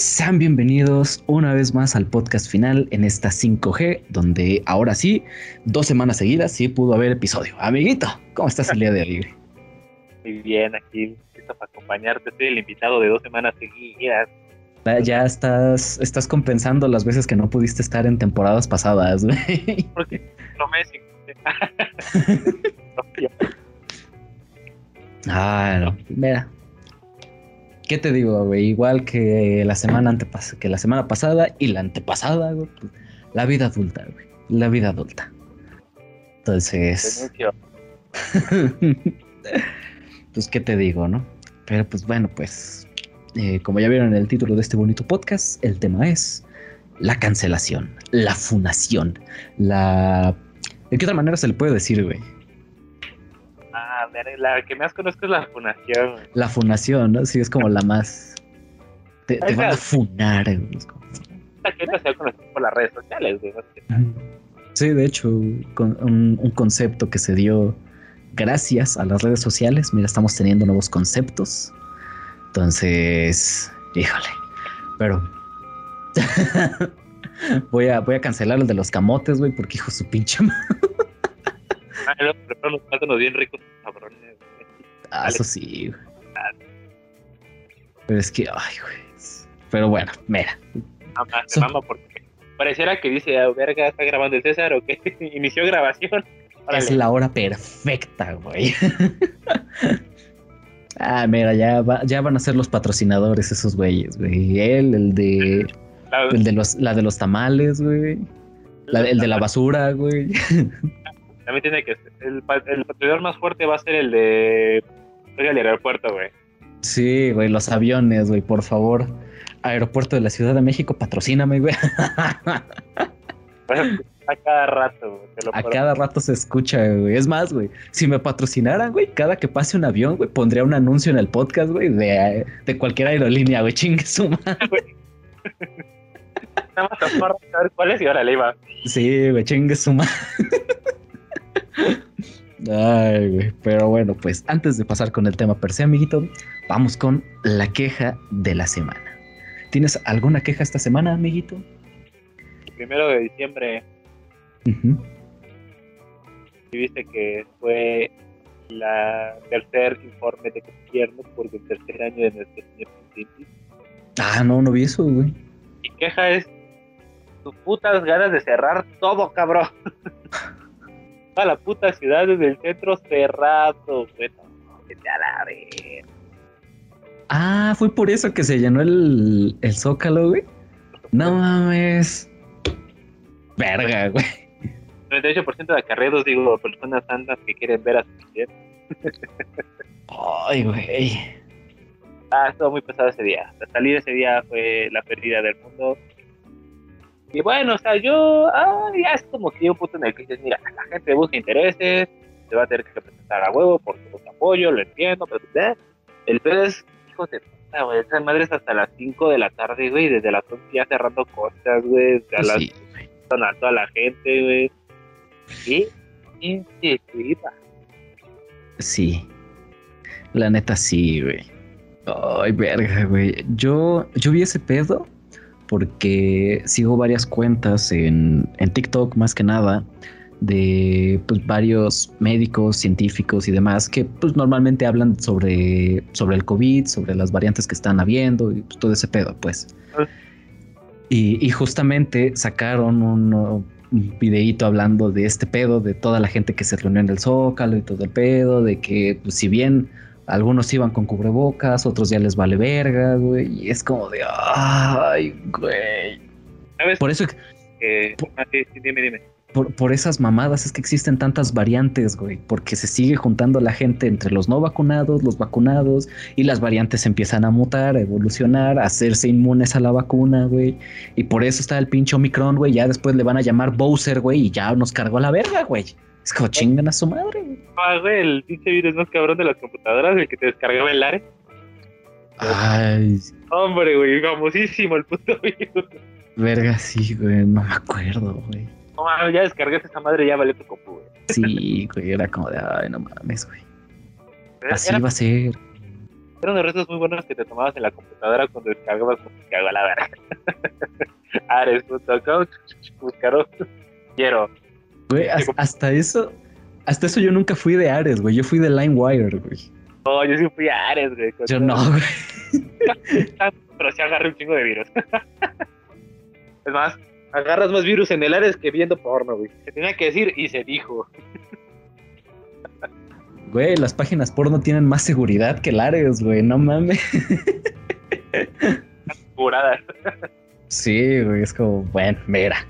Sean bienvenidos una vez más al podcast final en esta 5G, donde ahora sí, dos semanas seguidas sí pudo haber episodio. Amiguito, ¿cómo estás el día de hoy? Muy bien, aquí listo para acompañarte. Soy el invitado de dos semanas seguidas. Ya estás, estás compensando las veces que no pudiste estar en temporadas pasadas, güey. Porque no me Ah, no. Mira. ¿Qué te digo, güey? Igual que la semana antepas que la semana pasada y la antepasada, güey. La vida adulta, güey. La vida adulta. Entonces. Pues, ¿qué te digo, no? Pero pues bueno, pues. eh, como ya vieron en el título de este bonito podcast, el tema es la cancelación, la funación, la. ¿De qué otra manera se le puede decir, güey? Ah, la que más conozco es la fundación. güey. La funación, ¿no? Sí, es como la más. Te, te van a funar. Es como- La gente se va a conocer por las redes sociales, güey. Sí, de hecho, con un, un concepto que se dio gracias a las redes sociales. Mira, estamos teniendo nuevos conceptos. Entonces, híjole. Pero voy a voy a cancelar el de los camotes, güey, porque hijo su pinche madre. Ah, preparo unos plátanos bien ricos, cabrones. Ah, eso sí, güey. Pero es que, ay, güey. Pero bueno, mira. Mama, So- mama, porque pareciera que dice, ah, verga, está grabando el César o que inició grabación. Órale. Es la hora perfecta, güey. ah, mira, ya, va- ya van a ser los patrocinadores esos güeyes, güey. Él, el de, La- el de los, la de los tamales, güey. La- el de la basura, güey. También tiene que ser. El, el patrocinador más fuerte va a ser el de. El aeropuerto, güey. Sí, güey, los aviones, güey, por favor. Aeropuerto de la Ciudad de México, patrocíname, güey. A cada rato, güey. Te lo A cada rato se escucha, güey. Es más, güey, si me patrocinaran, güey, cada que pase un avión, güey, pondría un anuncio en el podcast, güey, de, de cualquier aerolínea, güey, chingue su madre. Nada más tapar, a ver cuál es y ahora le iba. Sí, güey, chingue su madre. Ay, güey. Pero bueno, pues antes de pasar con el tema per se, amiguito, vamos con la queja de la semana. ¿Tienes alguna queja esta semana, amiguito? El primero de diciembre, Ujú. y viste que fue la tercer informe de gobierno por el tercer año de nuestro señor presidente. Ah, no, no vi eso, güey. Mi queja es tus putas ganas de cerrar todo, cabrón. Toda la puta ciudad desde el centro cerrado, güey. A la verga. Ah, fue por eso que se llenó el, el zócalo, güey. No mames. Verga, güey. 98% de acarreados, digo, personas santas que quieren ver a su presidente. Ay, güey. Ah, estuvo muy pesado ese día. La salida ese día fue la pérdida del mundo. Y bueno, o sea, yo, ah, ya es como que un punto en el que dices, mira, la gente busca intereses, se va a tener que presentar a huevo por su apoyo, lo entiendo, pero ¿eh? el pedo es, hijo de puta, güey, esa madre es hasta las 5 de la tarde, güey, desde las 11 ya cerrando cosas, güey, a Pues las sí, a toda la gente, güey. Sí, va. Sí. La neta sí, güey. Ay, verga, güey. Yo, yo vi ese pedo porque sigo varias cuentas en, en TikTok más que nada de pues, varios médicos, científicos y demás que pues normalmente hablan sobre, sobre el COVID, sobre las variantes que están habiendo y pues, todo ese pedo, pues. Ah. Y, y justamente sacaron un, un videíto hablando de este pedo, de toda la gente que se reunió en el Zócalo y todo el pedo, de que pues, si bien algunos iban con cubrebocas, otros ya les vale verga, güey, y es como de, ay, güey. ¿Sabes? Por eso, Eh, ah, dime, dime. por, por esas mamadas es que existen tantas variantes, güey, porque se sigue juntando la gente entre los no vacunados, los vacunados, y las variantes empiezan a mutar, a evolucionar, a hacerse inmunes a la vacuna, güey. Y por eso está el pinche Omicron, güey. Ya después le van a llamar Bowser, güey, y ya nos cargó la verga, güey. Es como chingan a su madre. Ah, güey, el pinche virus más cabrón de las computadoras, el que te descargaba el Ares. Ay, Hombre, güey, famosísimo el puto virus. verga, sí, güey. No me acuerdo, güey. No mames, ya descargaste esa madre, ya valió tu compu, güey. Sí, güey, era como de, ay, no mames, güey. Así va a ser. era unos retos muy buenos que te tomabas en la computadora cuando descargabas como que hago a la verga. Ares.com, buscaron. Quiero. Güey, has- hasta eso, hasta eso yo nunca fui de Ares, güey. Yo fui de LimeWire, güey. No, yo sí fui a Ares, güey. Yo no, güey. Pero sí agarré un chingo de virus. es más, agarras más virus en el Ares que viendo porno, güey. Se tenía que decir y se dijo. Güey, las páginas porno tienen más seguridad que el Ares, güey. No mames. Juradas. Sí, güey, es como, bueno, mira.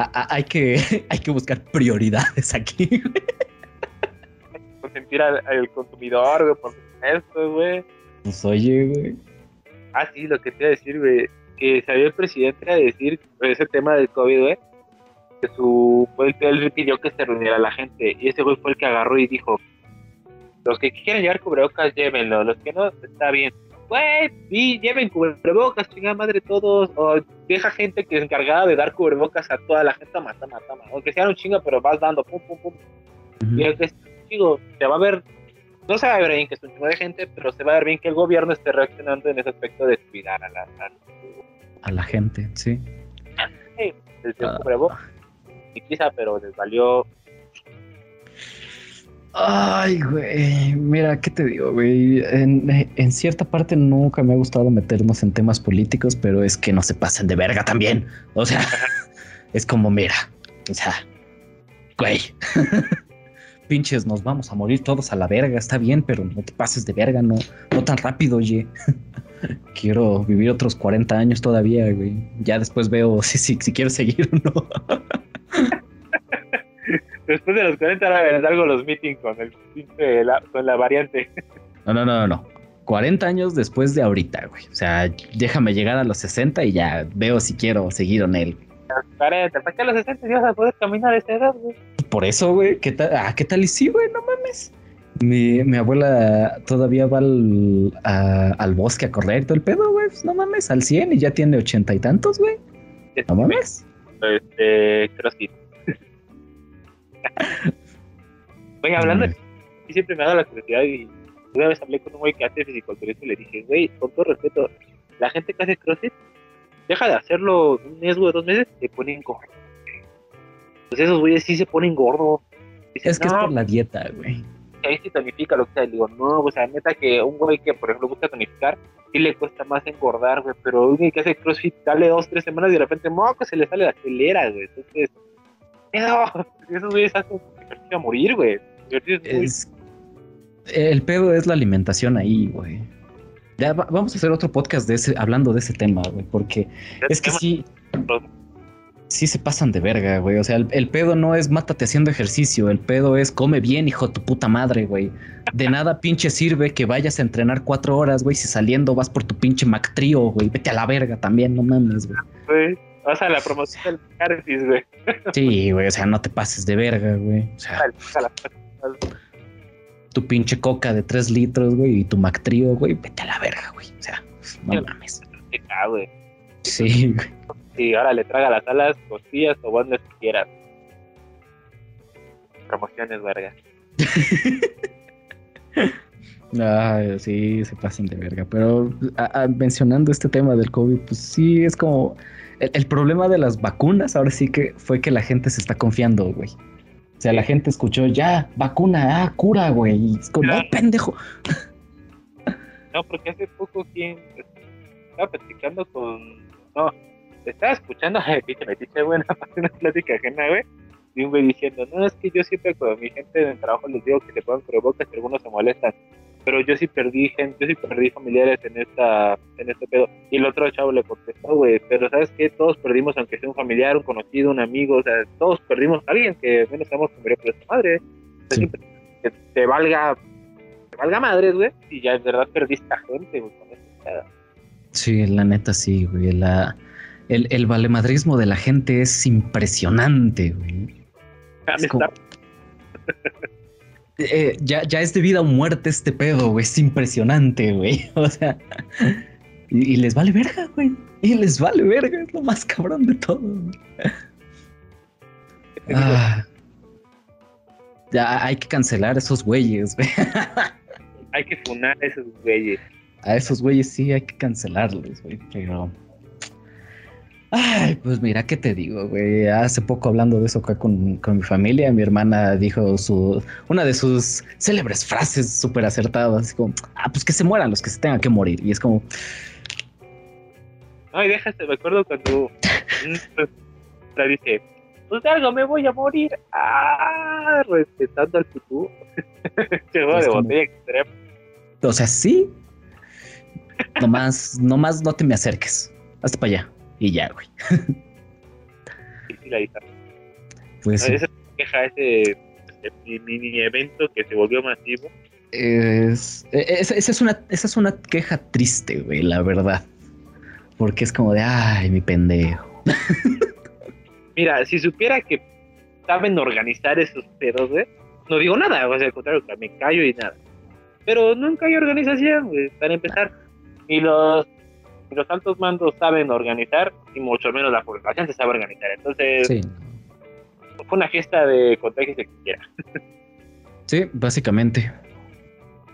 A- a- hay, que, hay que buscar prioridades aquí. güey. Consentir al, al consumidor, güey, por supuesto, güey. Pues oye, güey. Ah, sí, lo que te iba a decir, güey, que salió el presidente a decir ese tema del COVID, güey, que su, pues, él pidió que se reuniera la gente, y ese güey fue el que agarró y dijo, los que quieran llevar cubrebocas, llévenlo, los que no, está bien. Güey, sí, lleven cubrebocas, chingada madre todos, o deja gente que es encargada de dar cubrebocas a toda la gente, toma, toma, toma, aunque sea un chingo, pero vas dando, pum, pum, pum, y el que es chico, se va a ver, no se va a ver bien que es un chingo de gente, pero se va a ver bien que el gobierno esté reaccionando en ese aspecto de cuidar a la, a- A la gente, sí. desde el Ah. cubrebocas. Y quizá, pero les valió. Ay, güey. Mira, ¿qué te digo, güey? En, en cierta parte nunca me ha gustado meternos en temas políticos, pero es que no se pasen de verga también. O sea, es como, mira, o sea, güey. Pinches, nos vamos a morir todos a la verga, está bien, pero no te pases de verga, no, no tan rápido, oye. Quiero vivir otros 40 años todavía, güey. Ya después veo si, si, si quiero seguir o no. Después de los 40 ahora verás algo los meetings con el pinche la- con la variante. No, no, no, no. 40 años después de ahorita, güey. O sea, déjame llegar a los 60 y ya veo si quiero seguir en él. 40, ¿para qué a los 60 ya vas a poder caminar a esa edad, güey? Por eso, güey, ¿qué tal? Ah, ¿qué tal y sí, güey? No mames. Mi, mi abuela todavía va al, a- al bosque a correr y todo el pedo, güey. Pues no mames, al 100 y ya tiene ochenta y tantos, güey. No mames. Este, CrossFit. Oye, hablando de y siempre me ha dado la curiosidad y una vez hablé con un güey que hace fisiculturismo y le dije, güey, con todo respeto, la gente que hace CrossFit deja de hacerlo un mes, güey, dos meses, se ponen gordo. Pues esos güeyes sí se ponen gordo. Dicen, Es que es "No, por la dieta, güey. ahí sí tonifica lo que sea. Le digo, no, o sea, neta que un güey que, por ejemplo, busca tonificar, sí le cuesta más engordar, güey, pero un güey que hace CrossFit, dale dos, tres semanas y de repente, moco, se le sale la telera, güey. Entonces, no, esos güeyes hacen ejercicio a morir, güey. Es el pedo es la alimentación ahí, güey. Ya va- vamos a hacer otro podcast de ese, hablando de ese tema, güey, porque es que sí, sí se pasan de verga, güey. O sea, el, el pedo no es mátate haciendo ejercicio, el pedo es come bien, hijo de tu puta madre, güey. De nada pinche sirve que vayas a entrenar cuatro horas, güey, si saliendo vas por tu pinche Mactrío, güey. Vete a la verga también, no mames, güey. O sea, la promoción del Carcis, güey. Sí, güey, o sea, no te pases de verga, güey. O sea, tu pinche coca de tres litros, güey, y tu Mactrío, güey, vete a la verga, güey. O sea, no mames. Ah, güey. Sí, güey. Sí, ahora le traga las alas, costillas o bonles que quieras. Promociones, verga. Ay, sí, se pasan de verga. Pero a- a- mencionando este tema del COVID, pues sí, es como. El, el problema de las vacunas ahora sí que fue que la gente se está confiando, güey. O sea, la gente escuchó ya, vacuna, ah, cura, güey. Y es como, no, pendejo. No, porque hace poco quien estaba platicando con. No, estaba escuchando Metiche, güey, nada más una plática ajena, güey. Y un güey diciendo, no, es que yo siempre con mi gente en el trabajo les digo que se pongan cubrebocas y algunos se molestan. Pero yo sí perdí gente, yo sí perdí familiares en esta, en este pedo. Y el otro chavo le contestó, güey, pero ¿sabes qué? Todos perdimos, aunque sea un familiar, un conocido, un amigo, o sea, todos perdimos a alguien que menos sabemos que murió por esta madre. O sea, Sí. siempre que te valga, te valga madres, güey, y ya en verdad perdiste a gente, güey, con sea, Sí, la neta sí, güey. La, el, el valemadrismo de la gente es impresionante, güey. Es como- Eh, ya, ya es de vida o muerte este pedo, güey. Es impresionante, güey. O sea, y, y les vale verga, güey. Y les vale verga, es lo más cabrón de todo. güey. Ah. ya hay que cancelar a esos güeyes, güey. hay que funar a esos güeyes. A esos güeyes sí hay que cancelarlos, güey. Pero. Ay, pues mira, ¿qué te digo, güey? Hace poco hablando de eso acá con, con mi familia, mi hermana dijo su una de sus célebres frases súper acertadas, así como, ah, pues que se mueran los que se tengan que morir. Y es como, No, y déjate, me acuerdo cuando la dice, pues de algo me voy a morir. Ah, respetando al futuro. Es de como- botella extrema. o sea, sí. Nomás, nomás no te me acerques. Hasta para allá. Y ya, güey. Y sí, la guitarra. Pues sí. Esa queja, ese, ese mini evento que se volvió masivo. Es, e- esa, esa es una, esa es una queja triste, güey, la verdad. Porque es como de, ay, mi pendejo. Mira, si supiera que saben organizar esos pedos, güey, no digo nada, o sea, al contrario, me callo y nada. Pero nunca hay organización, güey, para empezar. Ni los, ni los altos mandos saben organizar, y mucho menos la población se sabe organizar. Entonces, Sí. fue una fiesta de contagios que quiera. Sí, básicamente.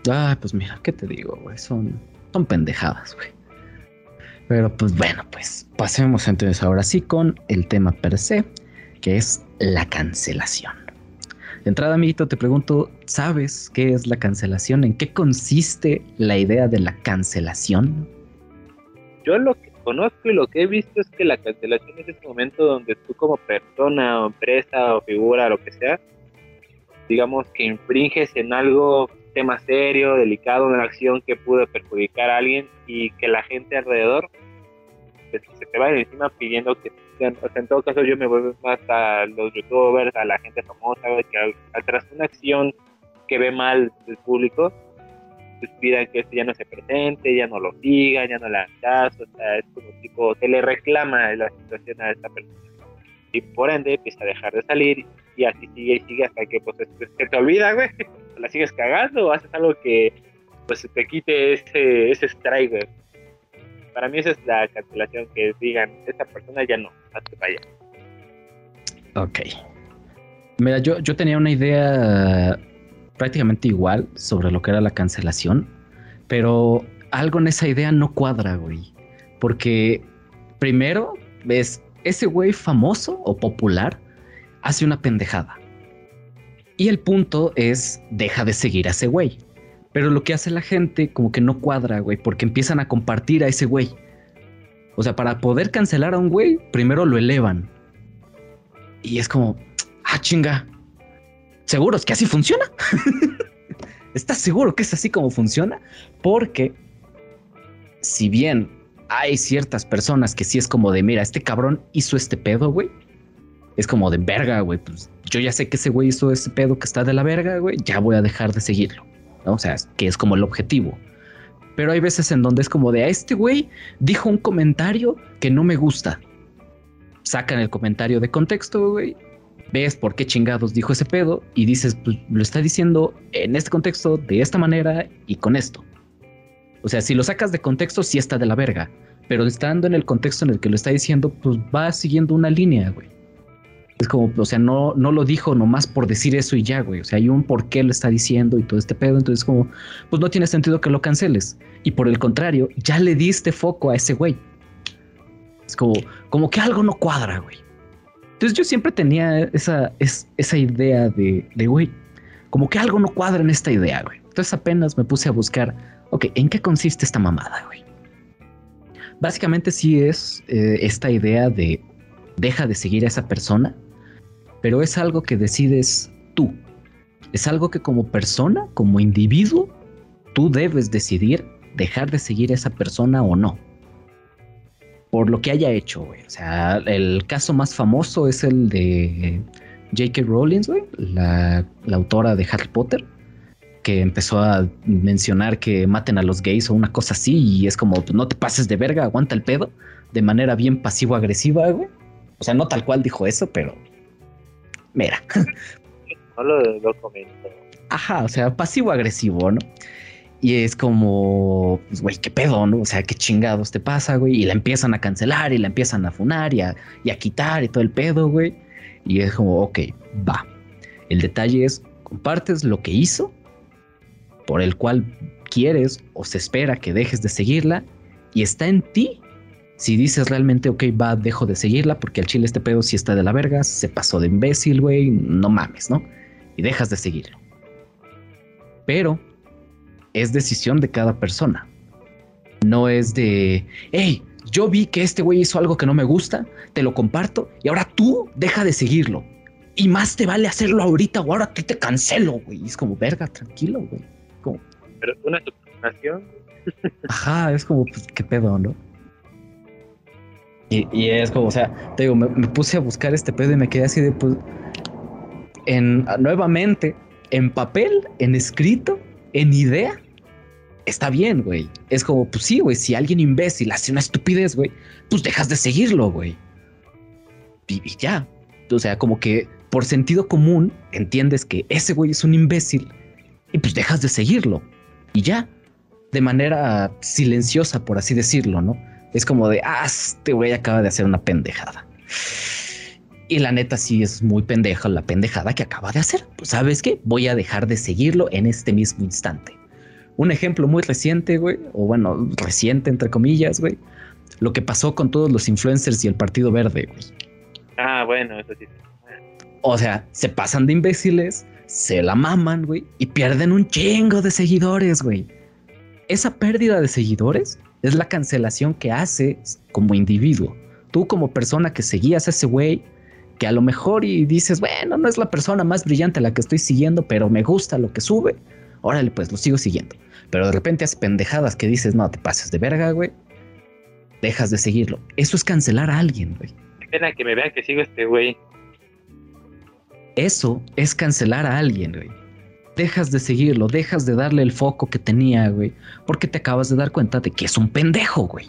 Ay, pues mira, ¿qué te digo, güey? Son, son pendejadas, güey. Pero pues bueno, pues pasemos entonces ahora sí con el tema per se, que es la cancelación. De entrada, amiguito, te pregunto, ¿sabes qué es la cancelación? ¿En qué consiste la idea de la cancelación? Yo lo que conozco y lo que he visto es que la cancelación es ese momento donde tú como persona o empresa o figura, lo que sea, digamos que infringes en algo, tema serio, delicado, una acción que pudo perjudicar a alguien y que la gente alrededor pues, se te va encima pidiendo que, o sea, en todo caso yo me voy más a los youtubers, a la gente famosa, que tras una acción que ve mal el público, pues pidan que este ya no se presente, ya no lo siga, ya no le hagan caso, o sea, es como tipo, se le reclama la situación a esta persona. Y por ende empieza a dejar de salir y así sigue y sigue hasta que pues se, te olvida, güey, la sigues cagando o haces algo que pues te quite ese, ese strike, güey. Para mí esa es la cancelación, que digan, esta persona ya no, hazte para allá. Ok. Mira, yo, yo tenía una idea prácticamente igual sobre lo que era la cancelación, pero algo en esa idea no cuadra, güey. Porque primero ves, ese güey famoso o popular hace una pendejada. Y el punto es, deja de seguir a ese güey. Pero lo que hace la gente como que no cuadra, güey, porque empiezan a compartir a ese güey. O sea, para poder cancelar a un güey, primero lo elevan. Y es como, ah, chinga. ¿Seguros que así funciona? ¿Estás seguro que es así como funciona? Porque si bien hay ciertas personas que sí es como de, mira, este cabrón hizo este pedo, güey. Es como de verga, güey. Pues yo ya sé que ese güey hizo ese pedo que está de la verga, güey. Ya voy a dejar de seguirlo. ¿no? O sea, que es como el objetivo. Pero hay veces en donde es como de a este güey dijo un comentario que no me gusta. Sacan el comentario de contexto, güey. Ves por qué chingados dijo ese pedo y dices, pues lo está diciendo en este contexto, de esta manera y con esto. O sea, si lo sacas de contexto, sí está de la verga. Pero estando en el contexto en el que lo está diciendo, pues va siguiendo una línea, güey. Es como, o sea, no, no lo dijo nomás por decir eso y ya, güey. O sea, hay un por qué lo está diciendo y todo este pedo. Entonces, como, pues no tiene sentido que lo canceles. Y por el contrario, ya le diste foco a ese güey. Es como, como que algo no cuadra, güey. Entonces yo siempre tenía esa, es, esa idea de, de, güey, como que algo no cuadra en esta idea, güey. Entonces apenas me puse a buscar, ok, ¿en qué consiste esta mamada, güey? Básicamente sí es eh, esta idea de deja de seguir a esa persona, pero es algo que decides tú. Es algo que como persona, como individuo, tú debes decidir dejar de seguir a esa persona o no. Por lo que haya hecho, güey. O sea, el caso más famoso es el de J.K. Rowling, güey, la, la autora de Harry Potter, que empezó a mencionar que maten a los gays o una cosa así, y es como, no te pases de verga, aguanta el pedo, de manera bien pasivo-agresiva, güey. O sea, no tal cual dijo eso, pero. Mira. No lo, lo comento. Ajá, o sea, pasivo-agresivo, ¿no? Y es como, pues, güey, qué pedo, ¿no? O sea, qué chingados te pasa, güey. Y la empiezan a cancelar y la empiezan a funar y a, quitar y todo el pedo, güey. Y es como, ok, va. El detalle es, compartes lo que hizo, por el cual quieres o se espera que dejes de seguirla, y está en ti. Si dices realmente, ok, va, dejo de seguirla, porque el chile este pedo sí está de la verga, se pasó de imbécil, güey, no mames, ¿no? Y dejas de seguirlo. Pero es decisión de cada persona. No es de, hey, yo vi que este güey hizo algo que no me gusta, te lo comparto y ahora tú deja de seguirlo. Y más te vale hacerlo ahorita o ahora que te cancelo, güey. Es como, verga, tranquilo, güey. Como, Pero una suposición. ajá, es como, pues, qué pedo, ¿no? Y, y es como, o sea, te digo, me, me puse a buscar este pedo y me quedé así de, pues, en, nuevamente, en papel, en escrito, en idea, está bien, güey. Es como, pues sí, güey, si alguien imbécil hace una estupidez, güey, pues dejas de seguirlo, güey. Y, ya. O sea, como que por sentido común entiendes que ese güey es un imbécil y pues dejas de seguirlo. Y ya. De manera silenciosa, por así decirlo, ¿no? Es como de, ah, este güey acaba de hacer una pendejada. Y la neta sí es muy pendeja la pendejada que acaba de hacer. Pues sabes qué, voy a dejar de seguirlo en este mismo instante. Un ejemplo muy reciente, güey, o bueno, reciente entre comillas, güey. Lo que pasó con todos los influencers y el Partido Verde, güey. Ah, bueno, eso sí. O sea, se pasan de imbéciles, se la maman, güey, y pierden un chingo de seguidores, güey. Esa pérdida de seguidores es la cancelación que haces como individuo. Tú como persona que seguías a ese güey, que a lo mejor y dices, bueno, no es la persona más brillante a la que estoy siguiendo, pero me gusta lo que sube. Órale, pues lo sigo siguiendo. Pero de repente hace pendejadas que dices, no, te pases de verga, güey. Dejas de seguirlo. Eso es cancelar a alguien, güey. Qué pena que me vean que sigo este güey. Eso es cancelar a alguien, güey. Dejas de seguirlo, dejas de darle el foco que tenía, güey. Porque te acabas de dar cuenta de que es un pendejo, güey.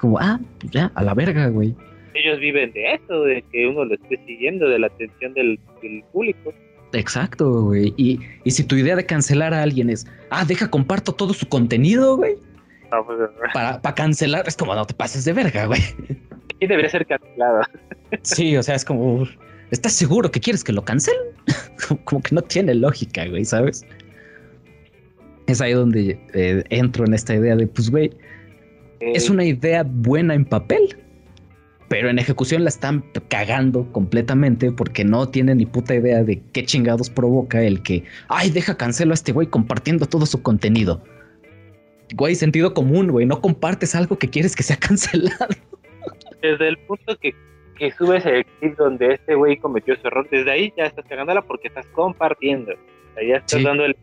Como, ah, pues ya, a la verga, güey. Ellos viven de eso, de que uno lo esté siguiendo, de la atención del, del público. Exacto, güey. Y, y si tu idea de cancelar a alguien es, ah, deja, comparto todo su contenido, güey. No, pues, Para, para cancelar, es como, no te pases de verga, güey. sí debería ser cancelado. Sí, o sea, es como, ¿estás seguro que quieres que lo cancelen? como, como que no tiene lógica, güey, ¿sabes? Es ahí donde eh, entro en esta idea de, pues, güey, es Eh, una idea buena en papel, pero en ejecución la están cagando completamente porque no tienen ni puta idea de qué chingados provoca el que, ay, deja cancelo a este güey compartiendo todo su contenido. Güey, sentido común, güey, no compartes algo que quieres que sea cancelado. Desde el punto que, que subes el clip donde este güey cometió su error, desde ahí ya estás cagándola porque estás compartiendo. O sea, ya estás Sí. dando el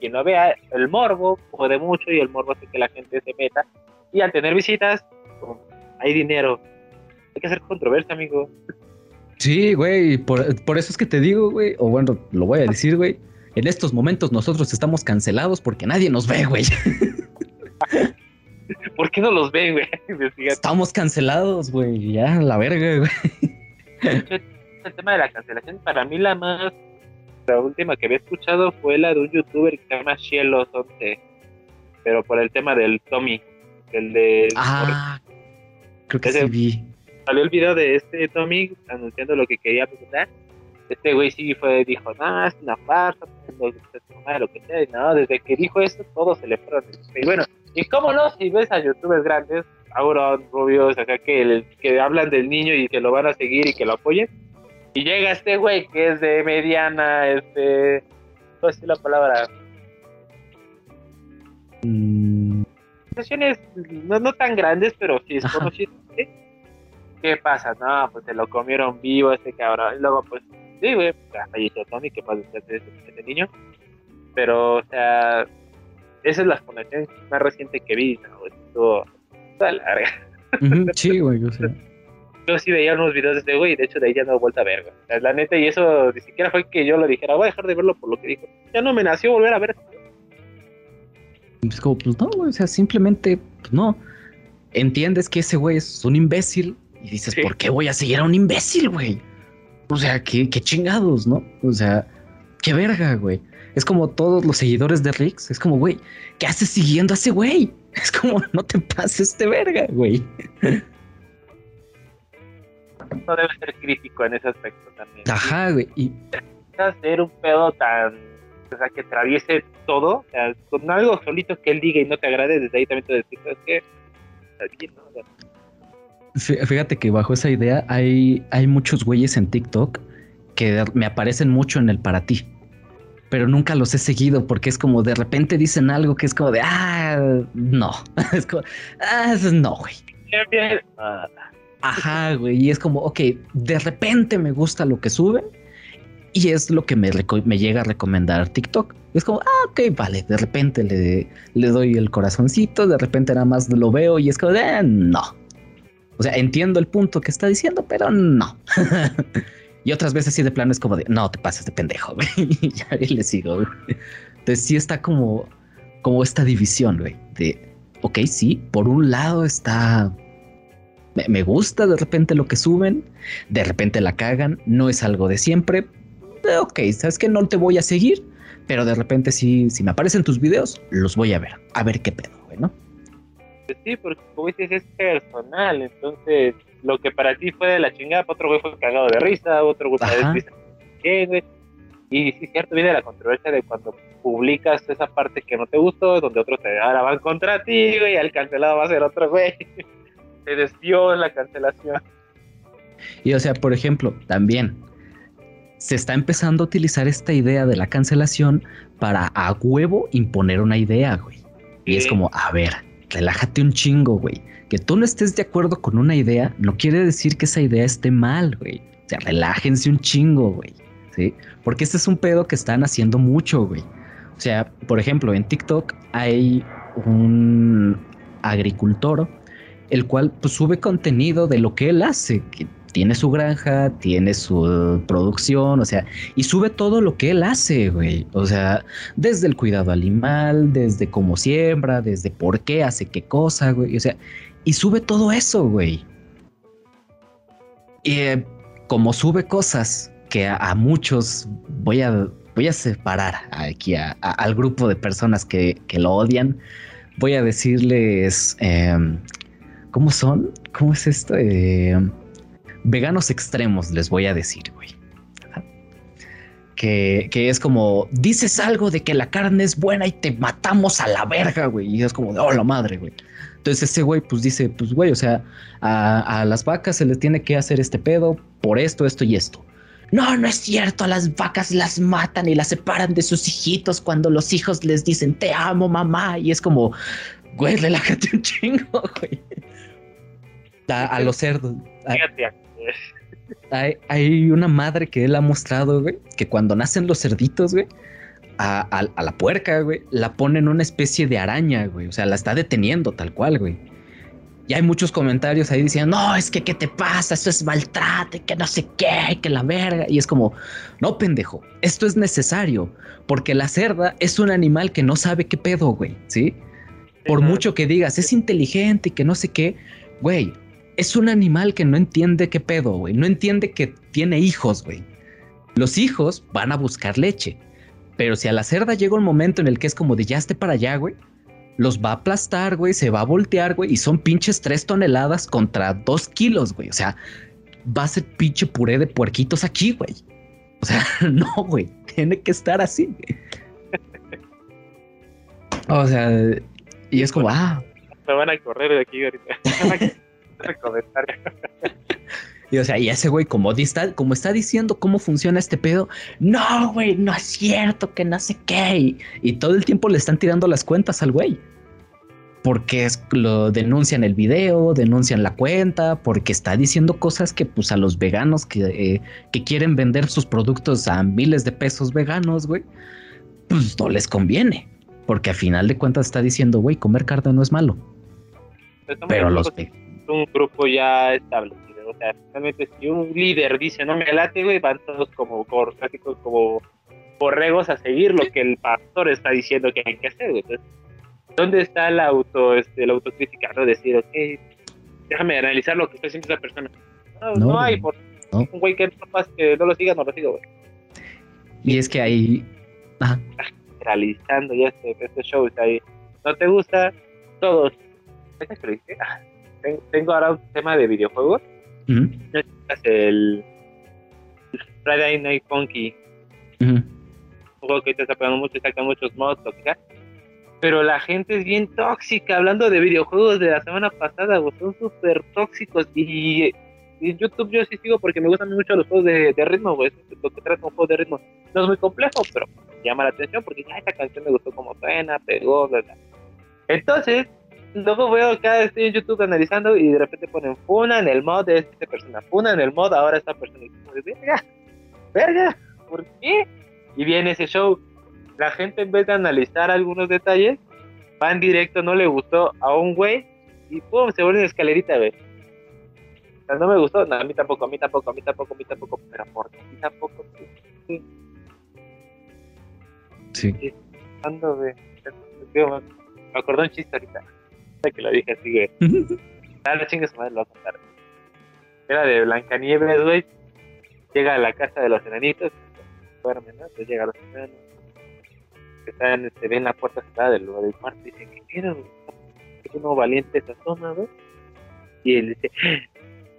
quien no vea el morbo, puede mucho y el morbo hace que la gente se meta. Y al tener visitas, hay dinero. Hay que hacer controversia, amigo. Sí, güey, por, por eso es que te digo, güey, o bueno, lo voy a decir, güey. En estos momentos nosotros estamos cancelados porque nadie nos ve, güey. ¿Por qué no los ven, güey? Estamos cancelados, güey. Ya, la verga, güey. el tema de la cancelación, para mí la más, la última que había escuchado fue la de un youtuber que se llama Shielos11, pero por el tema del Tommy, el de... Ah, creo que Ese- sí vi. Salió el video de este Tommy anunciando lo que quería presentar. Este güey sí fue, dijo, no, es una farsa, lo que sea, y no, desde que dijo eso, todo se le fueron. Y bueno, y cómo no, si ves a youtubers grandes, Auron, Rubios, acá que, el- que hablan del niño y que lo van a seguir y que lo apoyen, y llega este güey que es de mediana, este, no sé la palabra, Mm, organizaciones no, no tan grandes, pero sí es conocido. ¿sí? ¿Qué pasa? No, pues se lo comieron vivo este cabrón. Y luego, pues, sí, güey, ya falleció Tony, que pasa ese, ese niño. Pero, o sea, esa es la fundación más reciente que vi, ¿no? Estuvo toda larga. Sí, güey. O sea, Yo sí veía unos videos de este güey, y de hecho de ahí ya no he vuelto a ver, güey. O sea, La neta, y eso ni siquiera fue que yo lo dijera, voy a dejar de verlo por lo que dijo. Ya no me nació volver a ver. Es como, pues no, güey. O sea, simplemente, pues no. Entiendes que ese güey es un imbécil y dices, Sí. ¿por qué voy a seguir a un imbécil, güey? O sea, qué, qué chingados, ¿no? O sea, qué verga, güey. Es como todos los seguidores de Rix. Es como, güey, ¿qué haces siguiendo a ese güey? Es como, no te pases de verga, güey. No debe ser crítico en ese aspecto también. Ajá, güey. Y hacer un pedo tan. O sea, que atraviese todo. O sea, con algo solito que él diga y no te agrade, desde ahí también te decís, es que. Está bien, ¿no? O sea, Fí- Fíjate que bajo esa idea hay, hay muchos güeyes en TikTok que me aparecen mucho en el para ti. Pero nunca los he seguido porque es como de repente dicen algo que es como de, ah, no. Es como, ah, no, güey. Ah, Ajá, güey. Y es como, ok, de repente me gusta lo que suben y es lo que me, llega a recomendar TikTok. Es como, ah, ok, vale. De repente le, le doy el corazoncito, de repente nada más lo veo y es como "Ah, no. O sea, entiendo el punto que está diciendo, pero no. y otras veces sí de plano es como no te pases de pendejo, güey. y ya le sigo. Entonces sí está como, como esta división, güey. De, ok, sí, por un lado está me gusta de repente lo que suben, de repente la cagan, no es algo de siempre. Eh, Ok, sabes que no te voy a seguir, pero de repente sí, si me aparecen tus videos, los voy a ver, a ver qué pedo, güey, ¿no? pues sí, porque como dices, es personal. Entonces, lo que para ti fue de la chingada, para otro güey fue cagado de risa, otro güey Ajá. de risa. ¿Qué, güey? Y sí, cierto, viene la controversia de cuando publicas esa parte que no te gustó, donde otros te ahora van contra ti, güey, y al cancelado va a ser otro güey. Se desvió en la cancelación. Y o sea, por ejemplo, también se está empezando a utilizar esta idea de la cancelación para a huevo imponer una idea, güey. Y es como, a ver, relájate un chingo, güey. Que tú no estés de acuerdo con una idea no quiere decir que esa idea esté mal, güey. O sea, relájense un chingo, güey. ¿Sí? Porque este es un pedo que están haciendo mucho, güey. O sea, por ejemplo, en TikTok hay un agricultor el cual pues, sube contenido de lo que él hace, que tiene su granja, tiene su producción, o sea, y sube todo lo que él hace, güey. O sea, desde el cuidado animal, desde cómo siembra, desde por qué hace qué cosa, güey. O sea, y sube todo eso, güey. Y eh, como sube cosas que a, muchos voy a, voy a separar aquí al grupo de personas que, que lo odian, voy a decirles, em, ¿cómo son? ¿Cómo es esto? Em, veganos extremos, les voy a decir, güey. Que, que es como, dices algo de que la carne es buena y te matamos a la verga, güey. Y es como oh, la madre, güey. Entonces ese güey pues dice, pues güey, o sea, a, las vacas se les tiene que hacer este pedo por esto, esto y esto. No, no es cierto, a las vacas las matan y las separan de sus hijitos cuando los hijos les dicen, te amo, mamá. Y es como, güey, relájate un chingo, güey. A, los cerdos. a- Fíjate, hay, hay una madre que él ha mostrado, güey, que cuando nacen los cerditos, güey, a, a- a la puerca, güey, la pone en una especie de araña, güey. O sea, la está deteniendo tal cual, güey. Y hay muchos comentarios ahí diciendo, no, es que, ¿qué te pasa? Eso es maltrato, y que no sé qué, que la verga. Y es como, no, pendejo, esto es necesario, porque la cerda es un animal que no sabe qué pedo, güey, ¿sí? Por mucho que digas, es inteligente y que no sé qué, güey, es un animal que no entiende qué pedo, güey. No entiende que tiene hijos, güey. Los hijos van a buscar leche. Pero si a la cerda llega un momento en el que es como de ya esté para allá, güey, los va a aplastar, güey, se va a voltear, güey, y son pinches tres toneladas contra dos kilos, güey. O sea, va a ser pinche puré de puerquitos aquí, güey. O sea, no, güey, tiene que estar así. güey. O sea, y es como, ah, Me van a correr de aquí ahorita. Comentario. Y o sea, y ese güey, como, está, como está diciendo cómo funciona este pedo, no, güey, no es cierto, que no sé qué. Y, y todo el tiempo le están tirando las cuentas al güey. Porque es- lo denuncian el video, denuncian la cuenta, porque está diciendo cosas que pues a los veganos que, eh, que quieren vender sus productos a miles de pesos veganos, güey, pues no les conviene. Porque a final de cuentas está diciendo, güey, comer carne no es malo. Pero los... un- un grupo ya establecido. O sea, realmente si un líder dice no me late, güey, van todos como cor- casi como- borregos a seguir lo que el pastor está diciendo que hay que hacer, güey. Entonces, ¿dónde está la auto, este, la autocrítica? No decir, ok, déjame analizar lo que está haciendo esa persona. No, No, no, hay, por no. un güey que no, pasa- que no lo siga, no lo sigo, güey. Y es que ahí... Ajá. Realizando ya este, este show, sea, ahí, no te gusta, todos. ¿Esa que lo dije? Ah, ten- Tengo ahora un tema de videojuegos. No checas el Friday Night Funky, ujú. un juego que te está pegando mucho, saca muchos mods, que sea. Pero la gente es bien tóxica, hablando de videojuegos de la semana pasada, güey, son súper tóxicos. Y, y YouTube yo sí sigo porque me gustan mucho los juegos de, de ritmo, güey. Lo que trata un juego de ritmo no es muy complejo, pero llama la atención porque ya esta canción me gustó como suena, pegó, bla, bla. Entonces, luego veo acá estoy en YouTube analizando y de repente ponen Funa en el mod de esta persona, Funa en el mod ahora esta persona. Y como de, verga, verga, ¿por qué? Y viene ese show. La gente en vez de analizar algunos detalles, va en directo, no le gustó a un güey y pum, se vuelve una escalerita, güey. O sea, no me gustó, no, a mí tampoco, a mí tampoco, a mí tampoco, a mí tampoco, pero por qué a mí tampoco, sí, Sí. ando, güey. Digo, Me acordó un chiste ahorita. Que lo dije así, güey. Ah, la chinga su madre, lo voy a contar. Era de Blancanieves, güey. Llega a la casa de los enanitos. Duermen, ¿no? Entonces llega a los enanos. Que están, este, ven la puerta cerrada del, del cuarto y dicen, ¿qué? Es uno valiente se asoma, güey. Y él dice,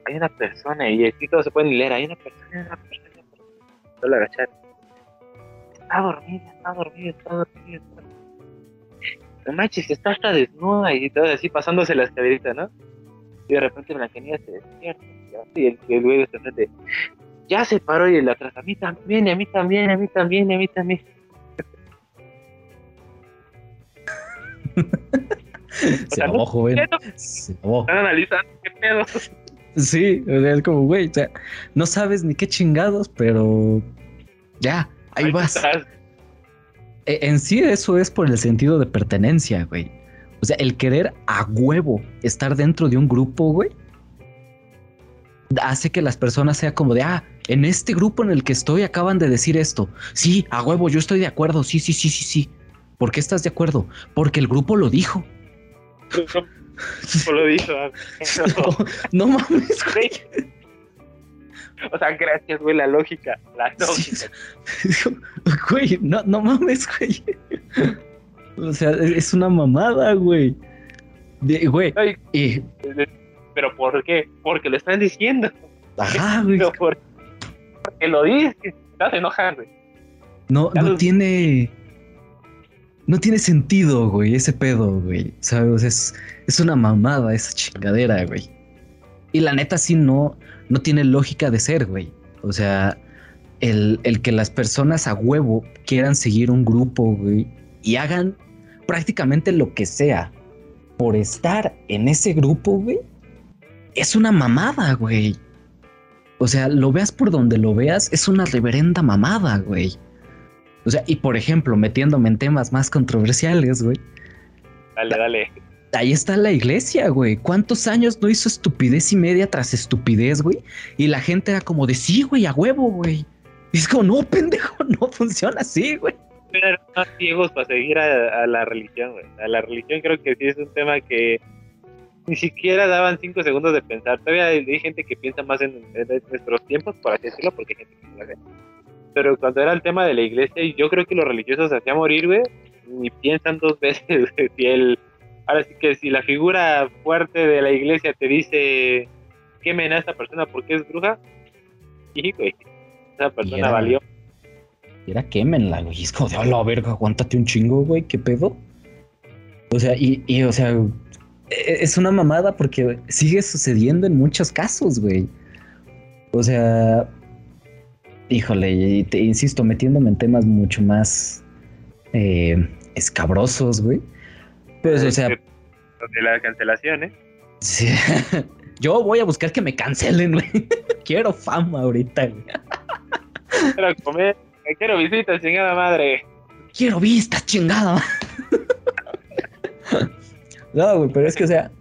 hay una persona, y aquí todos se pueden leer, hay una persona, hay una persona, hay una persona. Solo agachar. Está dormida, está dormida, está dormida, está dormida. No manches, está hasta desnuda y todo así pasándose la escalerita, ¿no? Y de repente Blancanieves se despierta y el, el güey de frente ya se paró y el atrás, a mí también, a mí también, a mí también, a mí también. Se lavó, joven. ¿Qué no Se lavó. están analizando? ¿Qué pedo? Sí, es como, güey, o sea, no sabes ni qué chingados, pero ya, ahí vas. estás. E- En sí eso es por el sentido de pertenencia, güey. O sea, el querer a huevo estar dentro de un grupo, güey, hace que las personas sea como de, ah, en este grupo en el que estoy acaban de decir esto. Sí, a huevo, yo estoy de acuerdo. Sí, sí, sí, sí, sí. ¿Por qué estás de acuerdo? Porque el grupo lo dijo. Lo dijo. No, no mames, güey. O sea, gracias, güey, la lógica. La Sí, lógica. Güey, no, no mames, güey. O sea, es una mamada, güey. De- Güey, Ay, y, Pero ¿por qué? Porque lo están diciendo. ajá, güey. No, por- porque lo dices. Estás enojado, güey. No, Ya no tiene. No tiene sentido, güey, ese pedo, güey. ¿Sabes? Es, es una mamada esa chingadera, güey. Y la neta sí no, no tiene lógica de ser, güey. O sea, el, el que las personas a huevo quieran seguir un grupo, güey, y hagan prácticamente lo que sea por estar en ese grupo, güey, es una mamada, güey. O sea, lo veas por donde lo veas, es una reverenda mamada, güey. O sea, y por ejemplo, metiéndome en temas más controversiales, güey. Dale, dale. Ahí está la iglesia, güey. ¿Cuántos años no hizo estupidez y media tras estupidez, güey? Y la gente era como de sí, güey, a huevo, güey. Y es como, no, pendejo, no funciona así, güey. Pero más ciegos para seguir a, a la religión, güey. A la religión creo que sí es un tema que ni siquiera daban cinco segundos de pensar. Todavía hay, gente que piensa más en, nuestros tiempos, por así decirlo, porque hay gente que no lo. Pero cuando era el tema de la iglesia, yo creo que los religiosos se hacían morir, güey, ni piensan dos veces si el... Ahora sí que si la figura fuerte de la iglesia te dice quemen a esta persona porque es bruja, y güey, esa persona era- valió. Y era quémenla, güey. Es como de, a la verga, aguántate un chingo, güey, ¿qué pedo? O sea, y, y, o sea, e- es una mamada porque sigue sucediendo en muchos casos, güey. O sea, híjole, y te insisto, metiéndome en temas mucho más eh, escabrosos, güey. Pues, o sea, de la cancelación, ¿eh? sí. yo voy a buscar que me cancelen, güey. Quiero fama ahorita, güey. Quiero comer, quiero visitas, chingada madre. Quiero vistas, chingada. no, güey, pero es que, o sea,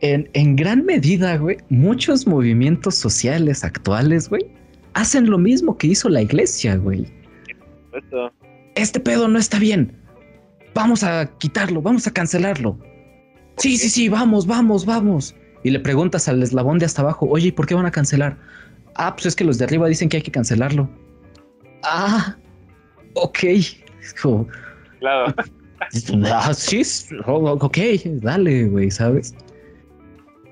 en, en gran medida, güey, muchos movimientos sociales actuales, güey, hacen lo mismo que hizo la iglesia, güey. Este pedo no está bien. Vamos a quitarlo, vamos a cancelarlo. Sí, sí, sí, vamos, vamos, vamos. Y le preguntas al eslabón de hasta abajo, oye, ¿y por qué van a cancelar? Ah, pues es que los de arriba dicen que hay que cancelarlo. Ah, ok. Como, Claro. Ah, sí, oh, ok, dale, güey, ¿sabes?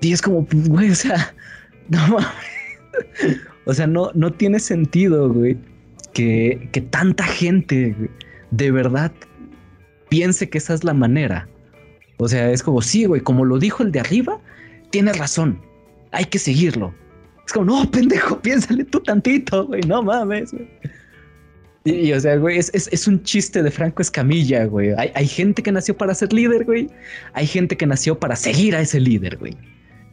Y es como, güey, o sea, no mames. O sea, no, no tiene sentido, güey, que, que tanta gente güey, de verdad piense que esa es la manera. O sea, es como, sí, güey, como lo dijo el de arriba, tienes razón, hay que seguirlo. Es como, no, pendejo, piénsale tú tantito, güey, no mames, güey. Y, o sea, güey, es, un chiste de Franco Escamilla, güey. Hay, hay gente que nació para ser líder, güey. Hay gente que nació para seguir a ese líder, güey.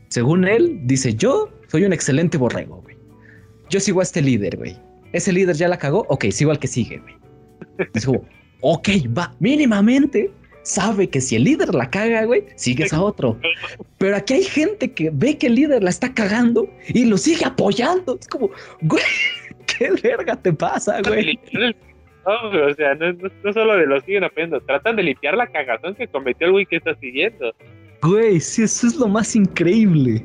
Según él, dice, yo soy un excelente borrego, güey. Yo sigo a este líder, güey. Ese líder ya la cagó, ok, sigo al que sigue, güey. Es como, ok, va, mínimamente sabe que si el líder la caga, güey, sigues a otro. Pero aquí hay gente que ve que el líder la está cagando y lo sigue apoyando. Es como, güey, ¿qué verga te pasa, güey? No, güey, o sea, no, no, solo de lo siguen apoyando, tratan de limpiar la cagazón que cometió el güey que está siguiendo. Güey, sí, eso es lo más increíble.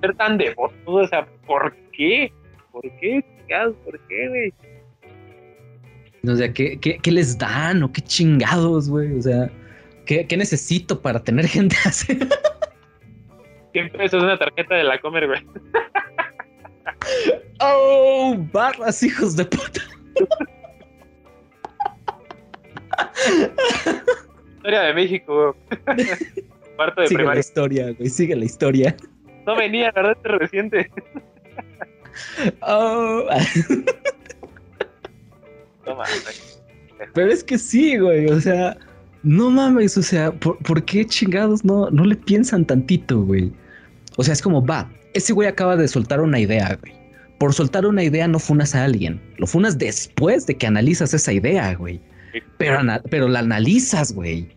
Ser tan devoto, o sea, ¿por qué? ¿Por qué? ¿Por qué, güey? O sea, ¿qué, qué, qué les dan o qué chingados, güey? O sea, ¿qué, qué necesito para tener gente así? 100 pesos una tarjeta de la comer, güey. ¡Oh! Barras, hijos de puta. Historia de México, güey. Cuarto de Sigue la historia, güey, sigue la historia. No venía, ¿verdad? Este reciente. Oh. No mames. Pero es que sí, güey, o sea, no mames, o sea, ¿por, por qué chingados no, no le piensan tantito, güey? O sea, es como, va, ese güey acaba de soltar una idea, güey. Por soltar una idea no funas a alguien, lo funas después de que analizas esa idea, güey. Pero, ana- pero la analizas, güey.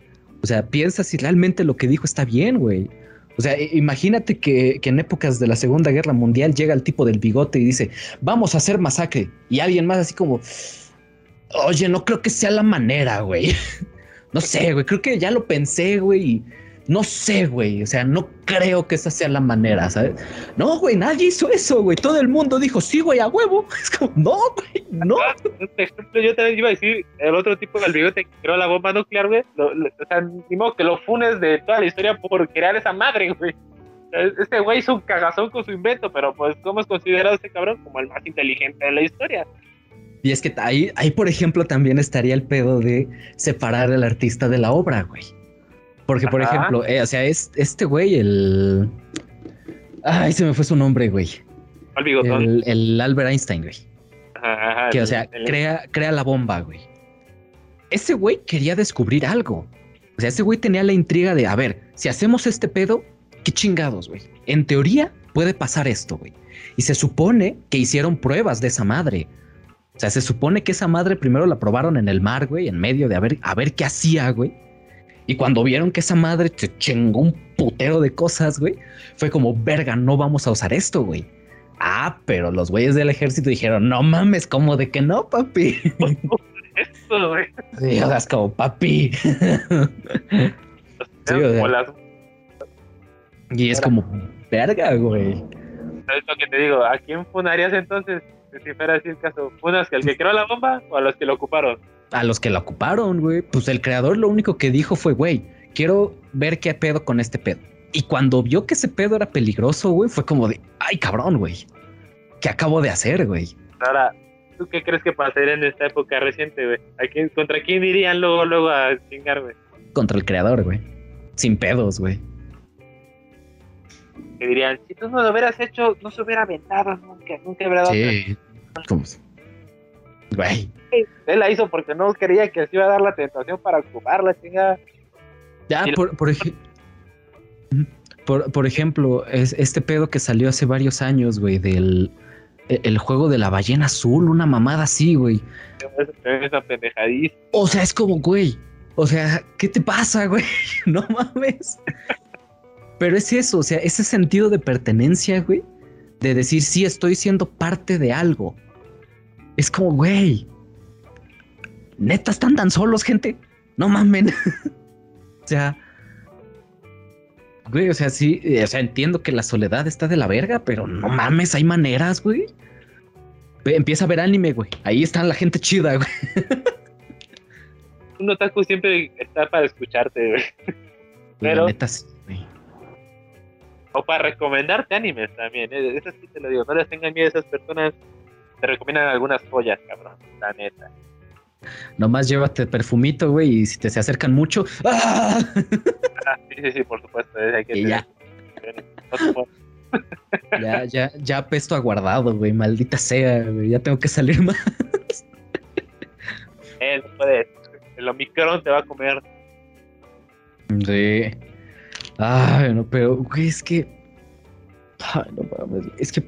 O sea, piensas si realmente lo que dijo está bien, güey. O sea, imagínate que, que en épocas de la Segunda Guerra Mundial llega el tipo del bigote y dice, vamos a hacer masacre. Y alguien más así como, oye, no creo que sea la manera, güey. No sé, güey, creo que ya lo pensé, güey. No sé, güey. O sea, no creo que esa sea la manera, ¿sabes? No, güey, nadie hizo eso, güey. Todo el mundo dijo, sí, güey, a huevo. Es como, no, güey, no. Por ejemplo, yo también iba a decir el otro tipo del bigote que creó la bomba nuclear, güey. O sea, ni que lo funes de toda la historia por crear esa madre, güey. Este güey hizo un cagazón con su invento, pero pues, ¿cómo es considerado este cabrón? Como el más inteligente de la historia. Y es que ahí, ahí, por ejemplo, también estaría el pedo de separar al artista de la obra, güey. Porque, por ejemplo, eh, o sea, es este güey, el. Ay, se me fue su nombre, güey. Bigotón. El, el Albert Einstein, güey. Ajá, Que, o el- sea, el- crea, crea la bomba, güey. Ese güey quería descubrir algo. O sea, ese güey tenía la intriga de, a ver, si hacemos este pedo, qué chingados, güey. En teoría puede pasar esto, güey. Y se supone que hicieron pruebas de esa madre. O sea, se supone que esa madre primero la probaron en el mar, güey, en medio de a ver, a ver qué hacía, güey. Y cuando vieron que esa madre se chingó un putero de cosas, güey, fue como, verga, no vamos a usar esto, güey. Ah, pero los güeyes del ejército dijeron, no mames, como de que no, papi. Eso, güey. Sí, o sea, es como, papi. Sí, o sea. Como las- y es como, verga, güey. es lo que te digo, ¿a quién funarías entonces? Si fuera así el caso, ¿funas que al que creó la bomba o a los que lo ocuparon? A los que la ocuparon, güey. Pues el creador lo único que dijo fue, güey, quiero ver qué pedo con este pedo. Y cuando vio que ese pedo era peligroso, güey, fue como de, ay, cabrón, güey. ¿Qué acabo de hacer, güey? Ahora, ¿tú qué crees que pasaría en esta época reciente, güey? ¿A quién- ¿Contra quién irían luego, luego a chingar, güey? Contra el creador, güey. Sin pedos, güey. Que dirían, si tú no lo hubieras hecho, no se hubiera aventado nunca, nunca hubiera dado. Sí. Como, güey. Él la hizo porque no quería que se iba a dar la tentación para ocuparla, chingada. Ya, por, por, ej- por, por ejemplo, es este pedo que salió hace varios años, güey, del e- el juego de la ballena azul, una mamada así, güey. Esa pendejadísima. O sea, es como, güey, O sea, ¿qué te pasa, güey? No mames. Pero es eso, o sea, ese sentido de pertenencia, güey, de decir, sí, estoy siendo parte de algo. Es como, güey, neta, están tan solos, gente. No mamen. o sea, güey, o sea, sí, o sea, entiendo que la soledad está de la verga, pero no mames, hay maneras, güey. Empieza a ver anime, güey. Ahí está la gente chida, güey. Un otaku siempre está para escucharte, güey. Pero- neta, sí, güey. O para recomendarte animes también. ¿eh? Eso sí te lo digo. No les tengan miedo a esas personas. Te recomiendan algunas joyas, cabrón. La neta. Nomás llévate perfumito, güey, y si te se acercan mucho, ¡ah! Ah, sí, sí, sí, por supuesto. eh, Hay que Y ya. No ya, ya, ya apesto aguardado, güey, maldita sea, güey, ya tengo que salir más. Eh, no puedes. El Omicron te va a comer. Sí. Ay, no, pero, güey, es que. Ay, no mames. Es que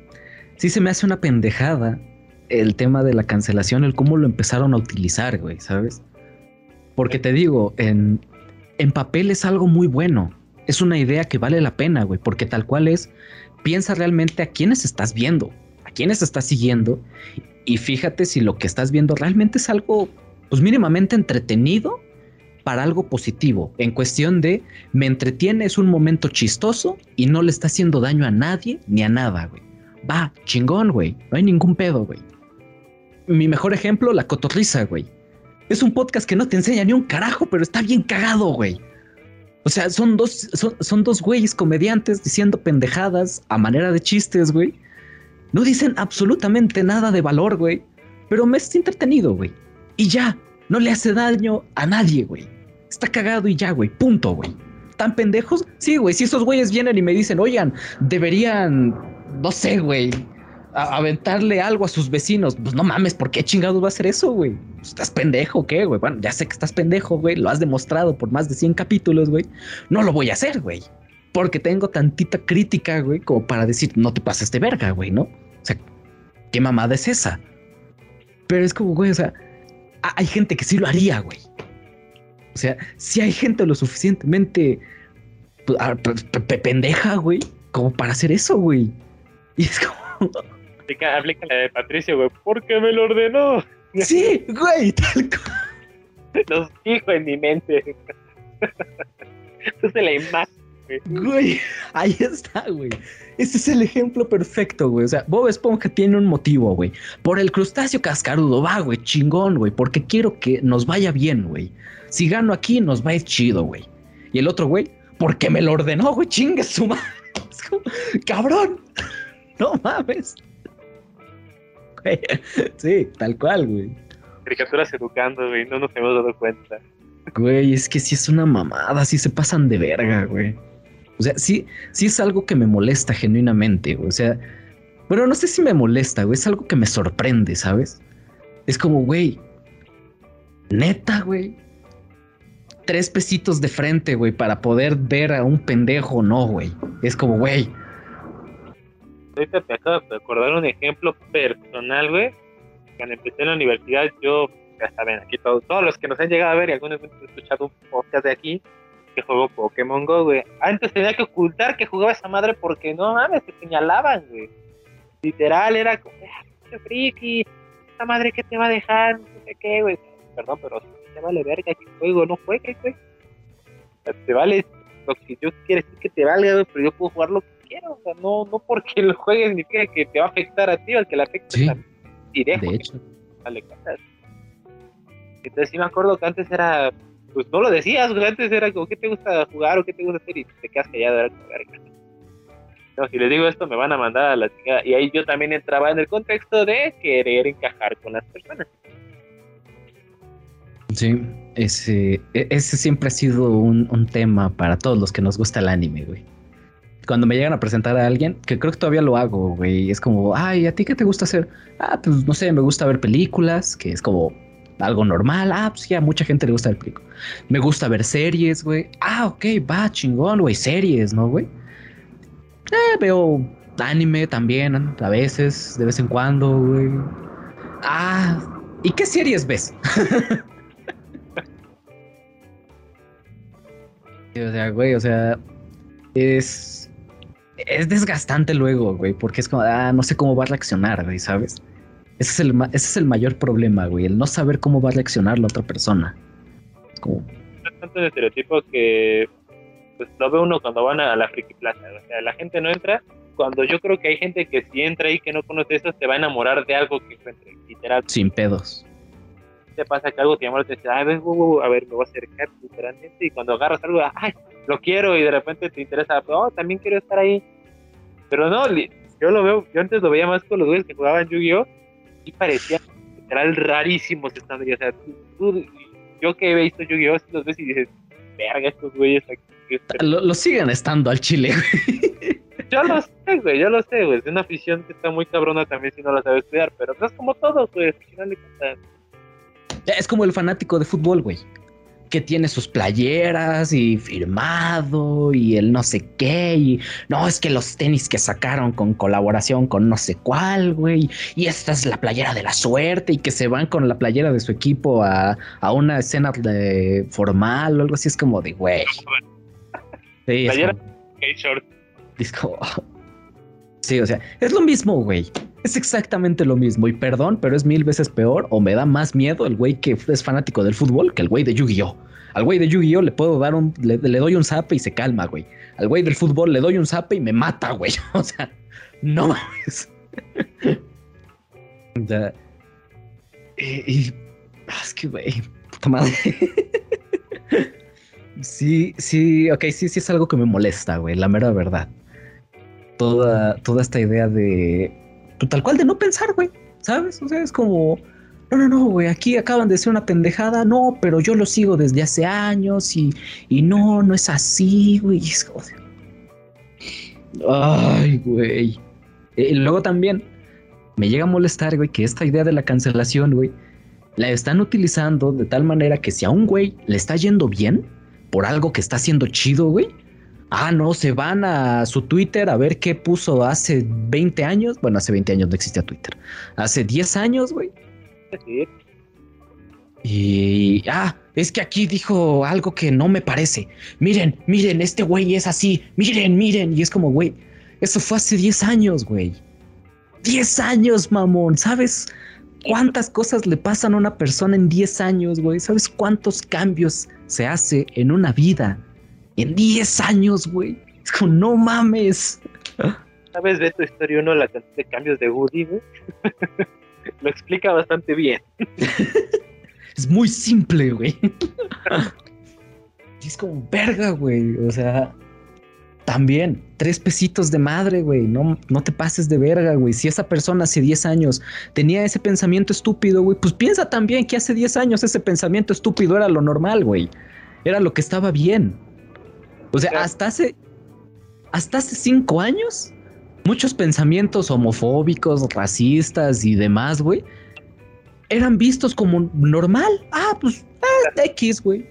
sí se me hace una pendejada el tema de la cancelación, el cómo lo empezaron a utilizar, güey, ¿sabes? Porque te digo, en, en papel es algo muy bueno. Es una idea que vale la pena, güey, porque tal cual es, piensa realmente a quiénes estás viendo, a quiénes estás siguiendo, y fíjate si lo que estás viendo realmente es algo, pues mínimamente entretenido para algo positivo, en cuestión de me entretiene, es un momento chistoso y no le está haciendo daño a nadie ni a nada, güey. Va, chingón, güey. No hay ningún pedo, güey. Mi mejor ejemplo, la cotorriza, güey. Es un podcast que no te enseña ni un carajo, pero está bien cagado, güey. O sea, son dos, son, dos güeyes comediantes diciendo pendejadas a manera de chistes, güey. No dicen absolutamente nada de valor, güey. Pero me está entretenido, güey. Y ya, no le hace daño a nadie, güey. Está cagado y ya, güey. Punto, güey. ¿Tan pendejos? Sí, güey. Si esos güeyes vienen y me dicen, oigan, deberían, no sé, güey, aventarle algo a sus vecinos. Pues no mames, ¿por qué chingados va a hacer eso, güey? ¿Estás pendejo o qué, güey? Bueno, ya sé que estás pendejo, güey. Lo has demostrado por más de 100 capítulos, güey. No lo voy a hacer, güey. Porque tengo tantita crítica, güey, como para decir, no te pases de verga, güey, ¿no? O sea, ¿qué mamada es esa? Pero es como, güey, o sea, ha- hay gente que sí lo haría, güey. O sea, si hay gente lo suficientemente pues, pe- pe- pe- pendeja, güey, como para hacer eso, güey. Y es como, Aplica, aplica la de Patricio, güey. Porque me lo ordenó. sí, güey, tal cual, Los fijo en mi mente. Puse la imagen. Güey. Ahí está, güey. Ese es el ejemplo perfecto, güey. O sea, Bob Esponja tiene un motivo, güey. Por el crustáceo cascarudo, va, güey, chingón, güey. Porque quiero que nos vaya bien, güey. Si gano aquí, nos va a ir chido, güey. Y el otro, güey, porque me lo ordenó, güey, chingue su madre. Es como, cabrón. No mames. Güey, Sí, tal cual, güey. Caricaturas educando, güey. No nos hemos dado cuenta. Güey, es que sí es una mamada, sí se pasan de verga, güey. O sea, sí, sí es algo que me molesta genuinamente, güey. O sea, bueno, no sé si me molesta, güey. Es algo que me sorprende, ¿sabes? Es como, güey, neta, güey. Tres pesitos de frente, güey, para poder ver a un pendejo, no, güey. Es como, güey, Ahorita me acabo de acordar un ejemplo personal, güey. Cuando empecé en la universidad, yo, ya saben, aquí todos, todos los que nos han llegado a ver y algunos han escuchado un podcast de aquí, que juego Pokémon Go, güey. Antes tenía que ocultar que jugaba esa madre porque no mames, te señalaban, güey. Literal, era como, ah, qué friki, esa madre que te va a dejar, no sé qué, güey. Perdón, pero te vale verga que juego, no juegues, güey. Te vale lo que yo quiero decir que te valga, güey, pero yo puedo jugar lo que quiero, o sea, no, no porque lo juegues significa que te va a afectar a ti o al que le afecte Sí. a y dejo de hecho. vale. Entonces sí me acuerdo que antes era, pues no lo decías, güey, antes era como, ¿qué te gusta jugar o qué te gusta hacer? Y te quedas callado, era como, verga. No, si les digo esto me van a mandar a la chingada. Y ahí yo también entraba en el contexto de querer encajar con las personas. Sí, ese, e- ese siempre ha sido un, un tema para todos los que nos gusta el anime, güey. Cuando me llegan a presentar a alguien, que creo que todavía lo hago, güey, es como, ay, ¿a ti qué te gusta hacer? Ah, pues no sé, me gusta ver películas, que es como algo normal. Ah, pues mucha gente le gusta ver películas. Me gusta ver series, güey. Ah, ok, va, chingón, güey, series, ¿no, güey? Eh, veo anime también, a veces, de vez en cuando, güey. Ah, ¿y qué series ves? O sea, güey, o sea, es. Es desgastante luego, güey, porque es como, ah, no sé cómo va a reaccionar, güey, ¿sabes? Ese es, el, ese es el mayor problema, güey, el no saber cómo va a reaccionar la otra persona. Como, tantos estereotipos que pues lo ve uno cuando van a la friki plaza. O sea, la gente no entra cuando yo creo que hay gente que si entra y que no conoce eso se va a enamorar de algo que encuentre. Literal, sin pedos. te pasa que algo te llama la atención, a ver, uh, uh, a ver, me voy a acercar literalmente y cuando agarras algo, ay, lo quiero y de repente te interesa, oh, también quiero estar ahí. Pero no, yo lo veo, yo antes lo veía más con los güeyes que jugaban Yu-Gi-Oh! Y parecía literal rarísimos estando ahí. O sea, tú- yo que he visto Yu-Gi-Oh! los ves y dices, verga, estos güeyes aquí. Lo, lo siguen estando al chile, güey. Yo lo sé, güey, yo lo sé, güey. Es una afición que está muy cabrona también si no la sabes cuidar, pero pues es como todo, güey. Al final de cuentas. Es como el fanático de fútbol, güey. Que tiene sus playeras y firmado y el no sé qué. Y no, es que los tenis que sacaron con colaboración con no sé cuál, güey. Y esta es la playera de la suerte y que se van con la playera de su equipo a, a una escena de formal o algo así. Es como de, güey. Sí, es Playera. como- Ok, short. es como- Sí, o sea, es lo mismo, güey. Es exactamente lo mismo. Y perdón, pero es mil veces peor o me da más miedo el güey que es fanático del fútbol que el güey de Yu-Gi-Oh! Al güey de Yu-Gi-Oh! le puedo dar un. Le, le doy un zape y se calma, güey. Al güey del fútbol le doy un zape y me mata, güey. O sea, no mames. O sea, y, y- ah, es que, güey, puta madre. Sí, sí, ok, sí, sí es algo que me molesta, güey, la mera verdad. Toda, toda esta idea de, pues, tal cual de no pensar, güey, ¿sabes? O sea, es como, no, no, no, güey, aquí acaban de decir una pendejada, no, pero yo lo sigo desde hace años y, y no, no es así, güey. es como Ay, güey. Y luego también me llega a molestar, güey, que esta idea de la cancelación, güey, la están utilizando de tal manera que si a un güey le está yendo bien por algo que está haciendo chido, güey, ah, no, se van a su Twitter a ver qué puso hace 20 años. Bueno, hace 20 años no existía Twitter. Hace 10 años, güey. Sí, Y, ah, es que aquí dijo algo que no me parece. Miren, miren, este güey es así. Miren, miren. Y es como, güey, eso fue hace 10 años, güey. 10 años, mamón. ¿Sabes cuántas cosas le pasan a una persona en 10 años, güey? ¿Sabes cuántos cambios se hace en una vida en 10 años, güey? Es como, no mames. ¿Sabes de tu historia uno la cantidad de cambios de Woody, güey? Lo explica bastante bien. Es muy simple, güey. Es como verga, güey. O sea, también tres pesitos de madre, güey. No, no te pases de verga, güey. Si esa persona hace 10 años tenía ese pensamiento estúpido, güey, pues piensa también que hace 10 años ese pensamiento estúpido era lo normal, güey. Era lo que estaba bien. O sea, hasta hace. Hasta hace cinco años, muchos pensamientos homofóbicos, racistas y demás, güey, eran vistos como normal. Ah, pues, ah, X, güey.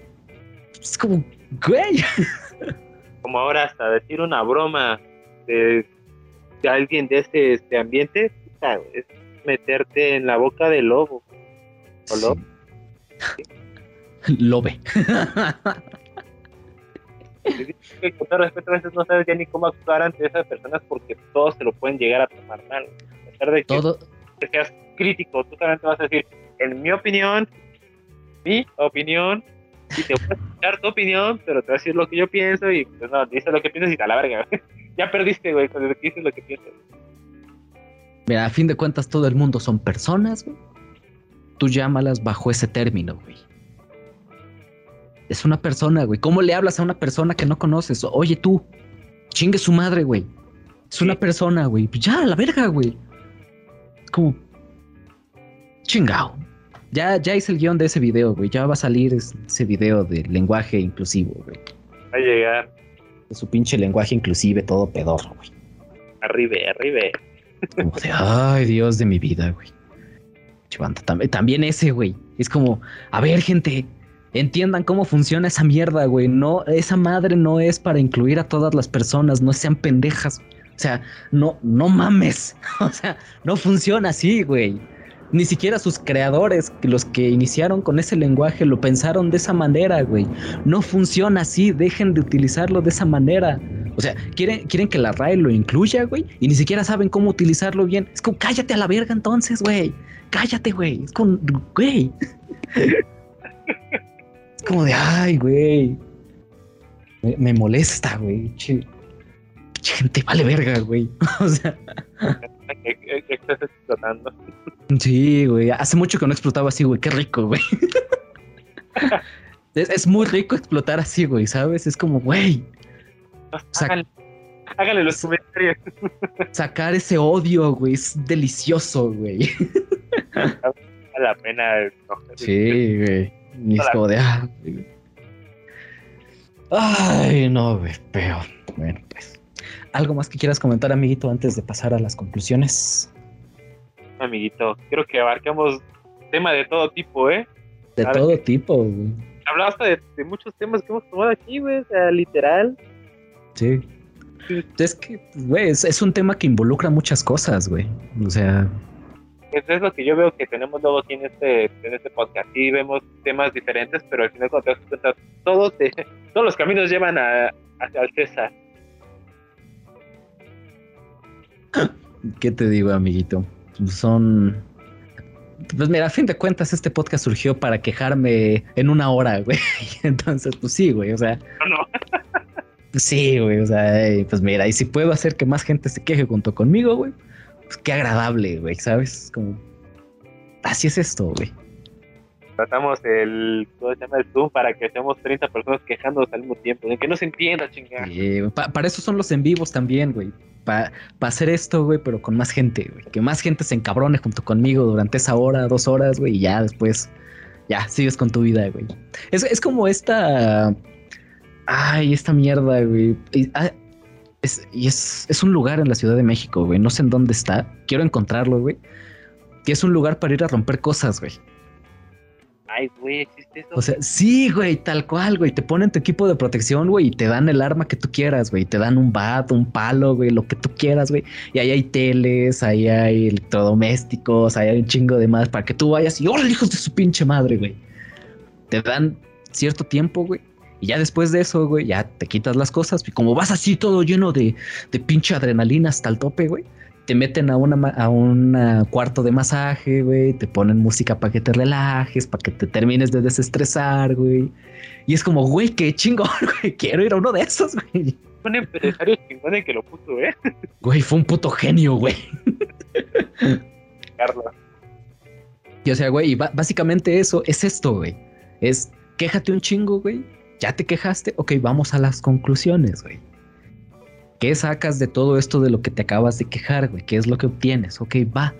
Es como, güey. Como ahora hasta decir una broma de, de alguien de este, este ambiente, es meterte en la boca del lobo. ¿O lo? Lobe. que con todo respeto a veces no sabes ya ni cómo actuar ante esas personas porque todos se lo pueden llegar a tomar mal. A pesar de que Todo, seas crítico, tú solamente vas a decir, en mi opinión, mi opinión, y te voy a escuchar tu opinión, pero te voy a decir lo que yo pienso y pues no, dices lo que piensas y te a la verga. ya perdiste, güey, cuando dices lo que piensas. mira, a fin de cuentas, todo el mundo son personas, güey. Tú llámalas bajo ese término, güey. Es una persona, güey. ¿Cómo le hablas a una persona que no conoces? Oye, tú, chingue su madre, güey. Es una persona, güey. Ya, a la verga, güey. Como. Chingao. Ya, ya hice el guion de ese video, güey. Ya va a salir es- ese video de lenguaje inclusivo, güey. Va a llegar De su pinche lenguaje inclusive, todo pedorro, güey. arriba, arriba. Como de, ay, Dios de mi vida, güey. También ese, güey. Es como, a ver, gente, entiendan cómo funciona esa mierda, güey. No, esa madre no es para incluir a todas las personas, no sean pendejas. O sea, no, no mames. O sea, no funciona así, güey. Ni siquiera sus creadores, los que iniciaron con ese lenguaje, lo pensaron de esa manera, güey. No funciona así, dejen de utilizarlo de esa manera. O sea, quieren, quieren que la RAE lo incluya, güey, y ni siquiera saben cómo utilizarlo bien. Es como, cállate a la verga entonces, güey. Cállate, güey. Es como, güey. como de, ay, güey. Me, me molesta, güey. Che, gente vale verga, güey. o sea. Estás explotando. Sí, güey. Hace mucho que no explotaba así, güey. Qué rico, güey. es, es, muy rico explotar así, güey, ¿sabes? Es como, güey. Háganle, háganle los comentarios. Sacar ese odio, güey. Es delicioso, güey. Vale la pena. No, sí, güey. Ni es como de. Ah. Ay, no. Pero, bueno, pues. ¿Algo más que quieras comentar, amiguito, antes de pasar a las conclusiones? Amiguito, creo que abarcamos tema de todo tipo, ¿eh? De todo tipo, güey. Hablaste de, de muchos temas que hemos tomado aquí, güey. O sea, literal. Sí. Es que, güey, es, es un tema que involucra muchas cosas, güey. O sea, Eso es lo que yo veo que tenemos luego aquí en este, en este podcast. Sí vemos temas diferentes, pero al final cuando te das cuenta, todos, te- todos los caminos llevan a, hacia el César. ¿qué te digo, amiguito? Son. Pues mira, a fin de cuentas, este podcast surgió para quejarme en una hora, güey. Entonces, pues sí, güey. O sea, No, no. sí, güey. O sea, pues mira, y si puedo hacer que más gente se queje junto conmigo, güey, pues qué agradable, güey, ¿sabes? Como. Así es esto, güey. Tratamos el, ¿cómo se llama? El Zoom para que seamos 30 personas quejándonos al mismo tiempo. De que no se entienda, chingada. Pa- para eso son los en vivos también, güey. Para hacer esto, güey, pero con más gente, güey. Que más gente se encabrone junto conmigo durante esa hora, dos horas, güey, y ya después, ya, sigues con tu vida, güey. Es, es como esta... Ay, esta mierda, güey. Y, es, y es, es un lugar en la Ciudad de México, güey. No sé en dónde está. Quiero encontrarlo, güey. Y es un lugar para ir a romper cosas, güey. Ay, güey, existe eso. O sea, sí, güey, tal cual, güey. Te ponen tu equipo de protección, güey, y te dan el arma que tú quieras, güey. Te dan un bat, un palo, güey, lo que tú quieras, güey. Y ahí hay teles, ahí hay electrodomésticos, ahí hay un chingo de más para que tú vayas y ¡órale, hijos de su pinche madre, güey! Te dan cierto tiempo, güey. Y ya después de eso, güey, ya te quitas las cosas. Y como vas así todo lleno de, de pinche adrenalina hasta el tope, güey. Te meten a una a un cuarto de masaje, güey. Te ponen música para que te relajes, para que te termines de desestresar, güey. Y es como, güey, qué chingón, güey. Quiero ir a uno de esos, güey. Un empresario chingón el que lo puso, ¿eh? Güey, fue un puto genio, güey. Carlos. Y o sea, güey, y básicamente eso es esto, güey. Es quéjate un chingo, güey. Ya te quejaste, ok, vamos a las conclusiones, güey. ¿Qué sacas de todo esto de lo que te acabas de quejar, güey? ¿Qué es lo que obtienes? Ok, va.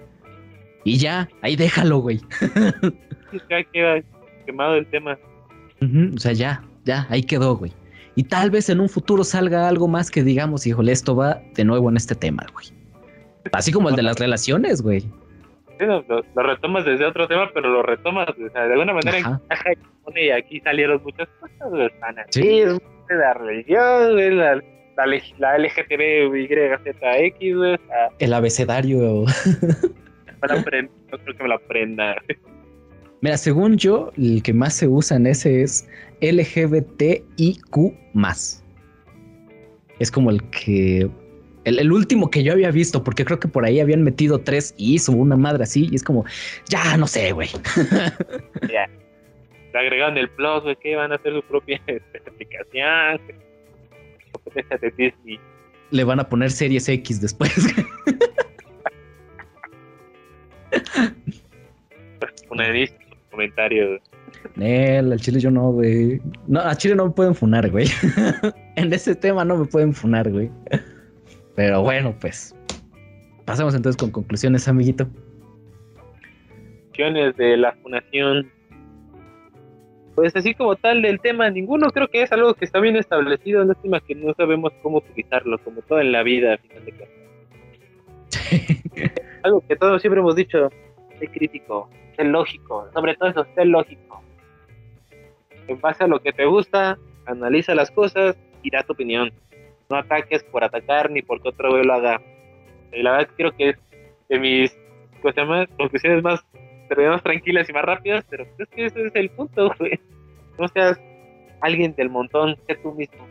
Y ya, ahí déjalo, güey. Ya queda quemado el tema. O sea, ya, ya, ahí quedó, güey. Y tal vez en un futuro salga algo más que digamos, híjole, esto va de nuevo en este tema, güey. Así como el de las relaciones, güey. Lo, lo retomas desde otro tema, pero lo retomas, o sea, de alguna manera Ajá. encaja y pone, y aquí salieron muchas cosas, así, Sí. es la religión, la, la, la LGTB, YZX, güey, o sea, El abecedario. me la aprend- no creo que me la aprenda. Mira, según yo, el que más se usa en ese es LGBTIQ. Es como el que. El, el último que yo había visto, porque creo que por ahí habían metido tres y hizo una madre así, y es como, ya no sé, güey. Le agregaron el plus, güey, que van a hacer su propia aplicación, de Disney. Le van a poner series X después. Una de comentarios. Nel, al chile yo no, güey. No, a Chile no me pueden funar, güey. en ese tema no me pueden funar, güey. Pero bueno, pues. Pasemos entonces con conclusiones, amiguito. Funciones de la fundación. Pues así como tal del tema, ninguno creo que es algo que está bien establecido, lástima que no sabemos cómo utilizarlo, como todo en la vida, a final de cuentas. Algo que todos siempre hemos dicho, sé crítico, sé lógico, sobre todo eso, sé lógico. En base a lo que te gusta, analiza las cosas y da tu opinión. No ataques por atacar ni porque otro güey lo haga. Y la verdad creo que es de mis más, conclusiones más, más tranquilas y más rápidas, pero es que ese es el punto, güey. No seas alguien del montón, sé tú mismo.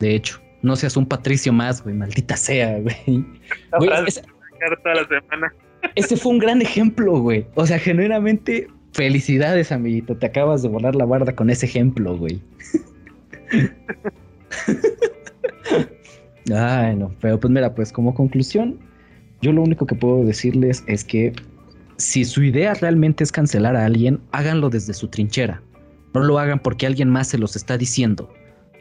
De hecho, no seas un patricio más, güey, maldita sea, güey. Güey, ese, toda la semana. ese fue un gran ejemplo, güey. O sea, genuinamente, felicidades, amiguito. Te acabas de volar la barda con ese ejemplo, güey. Ay, no, pero pues mira, pues como conclusión, yo lo único que puedo decirles es que si su idea realmente es cancelar a alguien, háganlo desde su trinchera. No lo hagan porque alguien más se los está diciendo.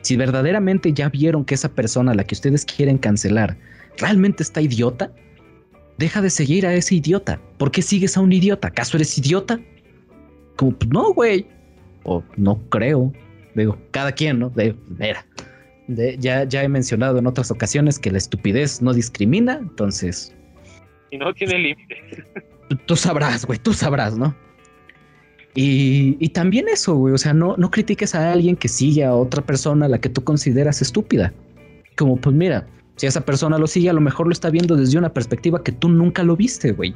Si verdaderamente ya vieron que esa persona a la que ustedes quieren cancelar realmente está idiota, deja de seguir a ese idiota. ¿Por qué sigues a un idiota? ¿Acaso eres idiota? Como, pues no, güey. O no creo. Digo, cada quien, ¿no? De, mira, ya, ya he mencionado en otras ocasiones que la estupidez no discrimina, entonces. Y no tiene límite. Tú, sabrás, güey, tú sabrás, ¿no? Y, y, también eso, güey, o sea, no, no critiques a alguien que sigue a otra persona a la que tú consideras estúpida. Como, pues mira, si esa persona lo sigue, a lo mejor lo está viendo desde una perspectiva que tú nunca lo viste, güey.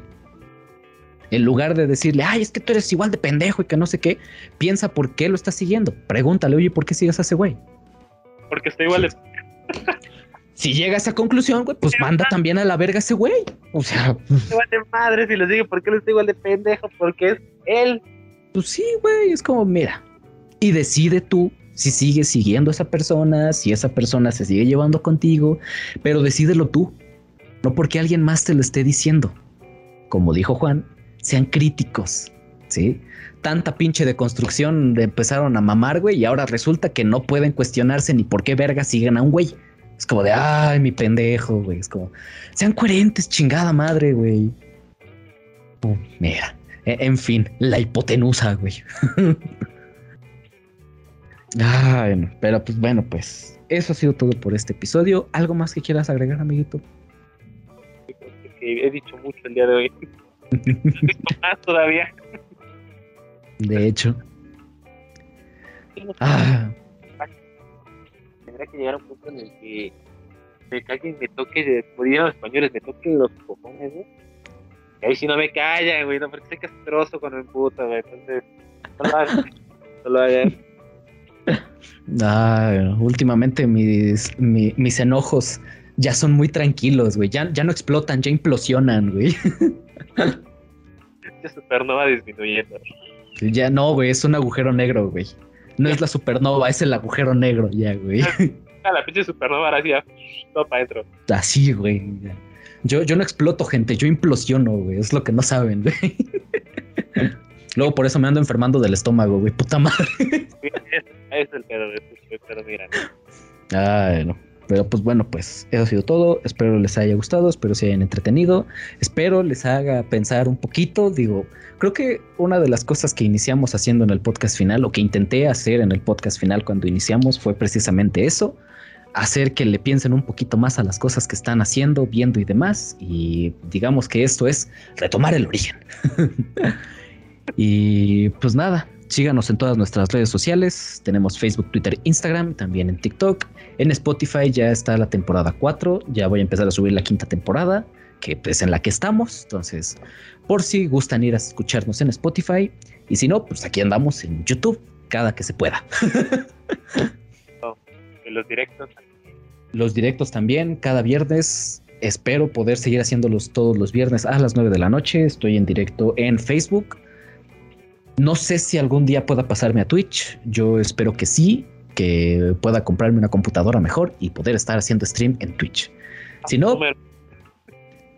En lugar de decirle, ay, es que tú eres igual de pendejo y que no sé qué, piensa por qué lo estás siguiendo. Pregúntale, oye, ¿por qué sigues a ese güey? Porque estoy igual de. si llega a esa conclusión, güey, pues manda también a la verga a ese güey. O sea. Igual de madre si le sigue, ¿por qué lo estoy igual de pendejo? Porque es él. Pues sí, güey, es como, mira. Y decide tú si sigues siguiendo a esa persona, si esa persona se sigue llevando contigo, pero decídelo tú. No porque alguien más te lo esté diciendo. Como dijo Juan, sean críticos, ¿sí? Tanta pinche de construcción empezaron a mamar, güey, y ahora resulta que no pueden cuestionarse ni por qué verga siguen a un güey. Es como de, ay, mi pendejo, güey. Es como, sean coherentes, chingada madre, güey. mira, e, en fin, la hipotenusa, güey. ay, pero pues bueno, pues eso ha sido todo por este episodio. ¿Algo más que quieras agregar, amiguito? he dicho mucho el día de hoy. más todavía. De hecho. Ah. Tendrá que llegar a un punto en el que, me alguien me toque, como dirían los españoles, me toque los cojones, güey. Y ahí si no me callan, güey, no, porque sé castroso cuando me puta, güey. Entonces, no lo hagan. No lo hagan. Ah, últimamente mis, mis enojos ya son muy tranquilos, güey. Ya, ya no explotan, ya implosionan, güey. Esta supernova disminuyendo. Ya no, güey, es un agujero negro, güey. No es la supernova, es el agujero negro, ya, güey. Ah, la pinche supernova ahora sí ya, todo para adentro. Así, güey. Yo, yo no exploto, gente, yo implosiono, güey. Es lo que no saben, güey. Luego por eso me ando enfermando del estómago, güey. Puta madre. es el pedo, pero mira. Ay, no. Pero pues bueno, pues eso ha sido todo. Espero les haya gustado, espero se hayan entretenido, espero les haga pensar un poquito. Digo, creo que una de las cosas que iniciamos haciendo en el podcast final o que intenté hacer en el podcast final cuando iniciamos fue precisamente eso, hacer que le piensen un poquito más a las cosas que están haciendo, viendo y demás. Y digamos que esto es retomar el origen. y pues nada, síganos en todas nuestras redes sociales. Tenemos Facebook, Twitter, Instagram, también en TikTok. En Spotify ya está la temporada 4. Ya voy a empezar a subir la quinta temporada, que es en la que estamos. Entonces, por si gustan ir a escucharnos en Spotify. Y si no, pues aquí andamos en YouTube cada que se pueda. los directos Los directos también, cada viernes. Espero poder seguir haciéndolos todos los viernes a las 9 de la noche. Estoy en directo en Facebook. No sé si algún día pueda pasarme a Twitch. Yo espero que sí que pueda comprarme una computadora mejor y poder estar haciendo stream en Twitch. Si no,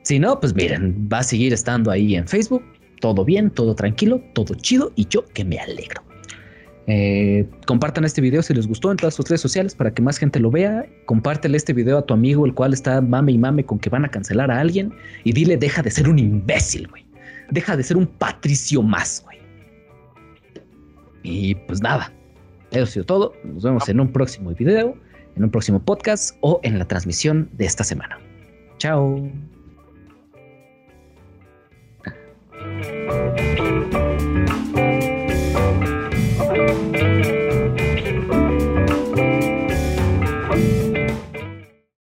si no, pues miren, va a seguir estando ahí en Facebook. Todo bien, todo tranquilo, todo chido y yo que me alegro. Eh, compartan este video si les gustó en todas sus redes sociales para que más gente lo vea. Compártele este video a tu amigo, el cual está mame y mame con que van a cancelar a alguien. Y dile, deja de ser un imbécil, güey. Deja de ser un patricio más, güey. Y pues nada, eso ha sido todo. Nos vemos en un próximo video, en un próximo podcast o en la transmisión de esta semana. Chao.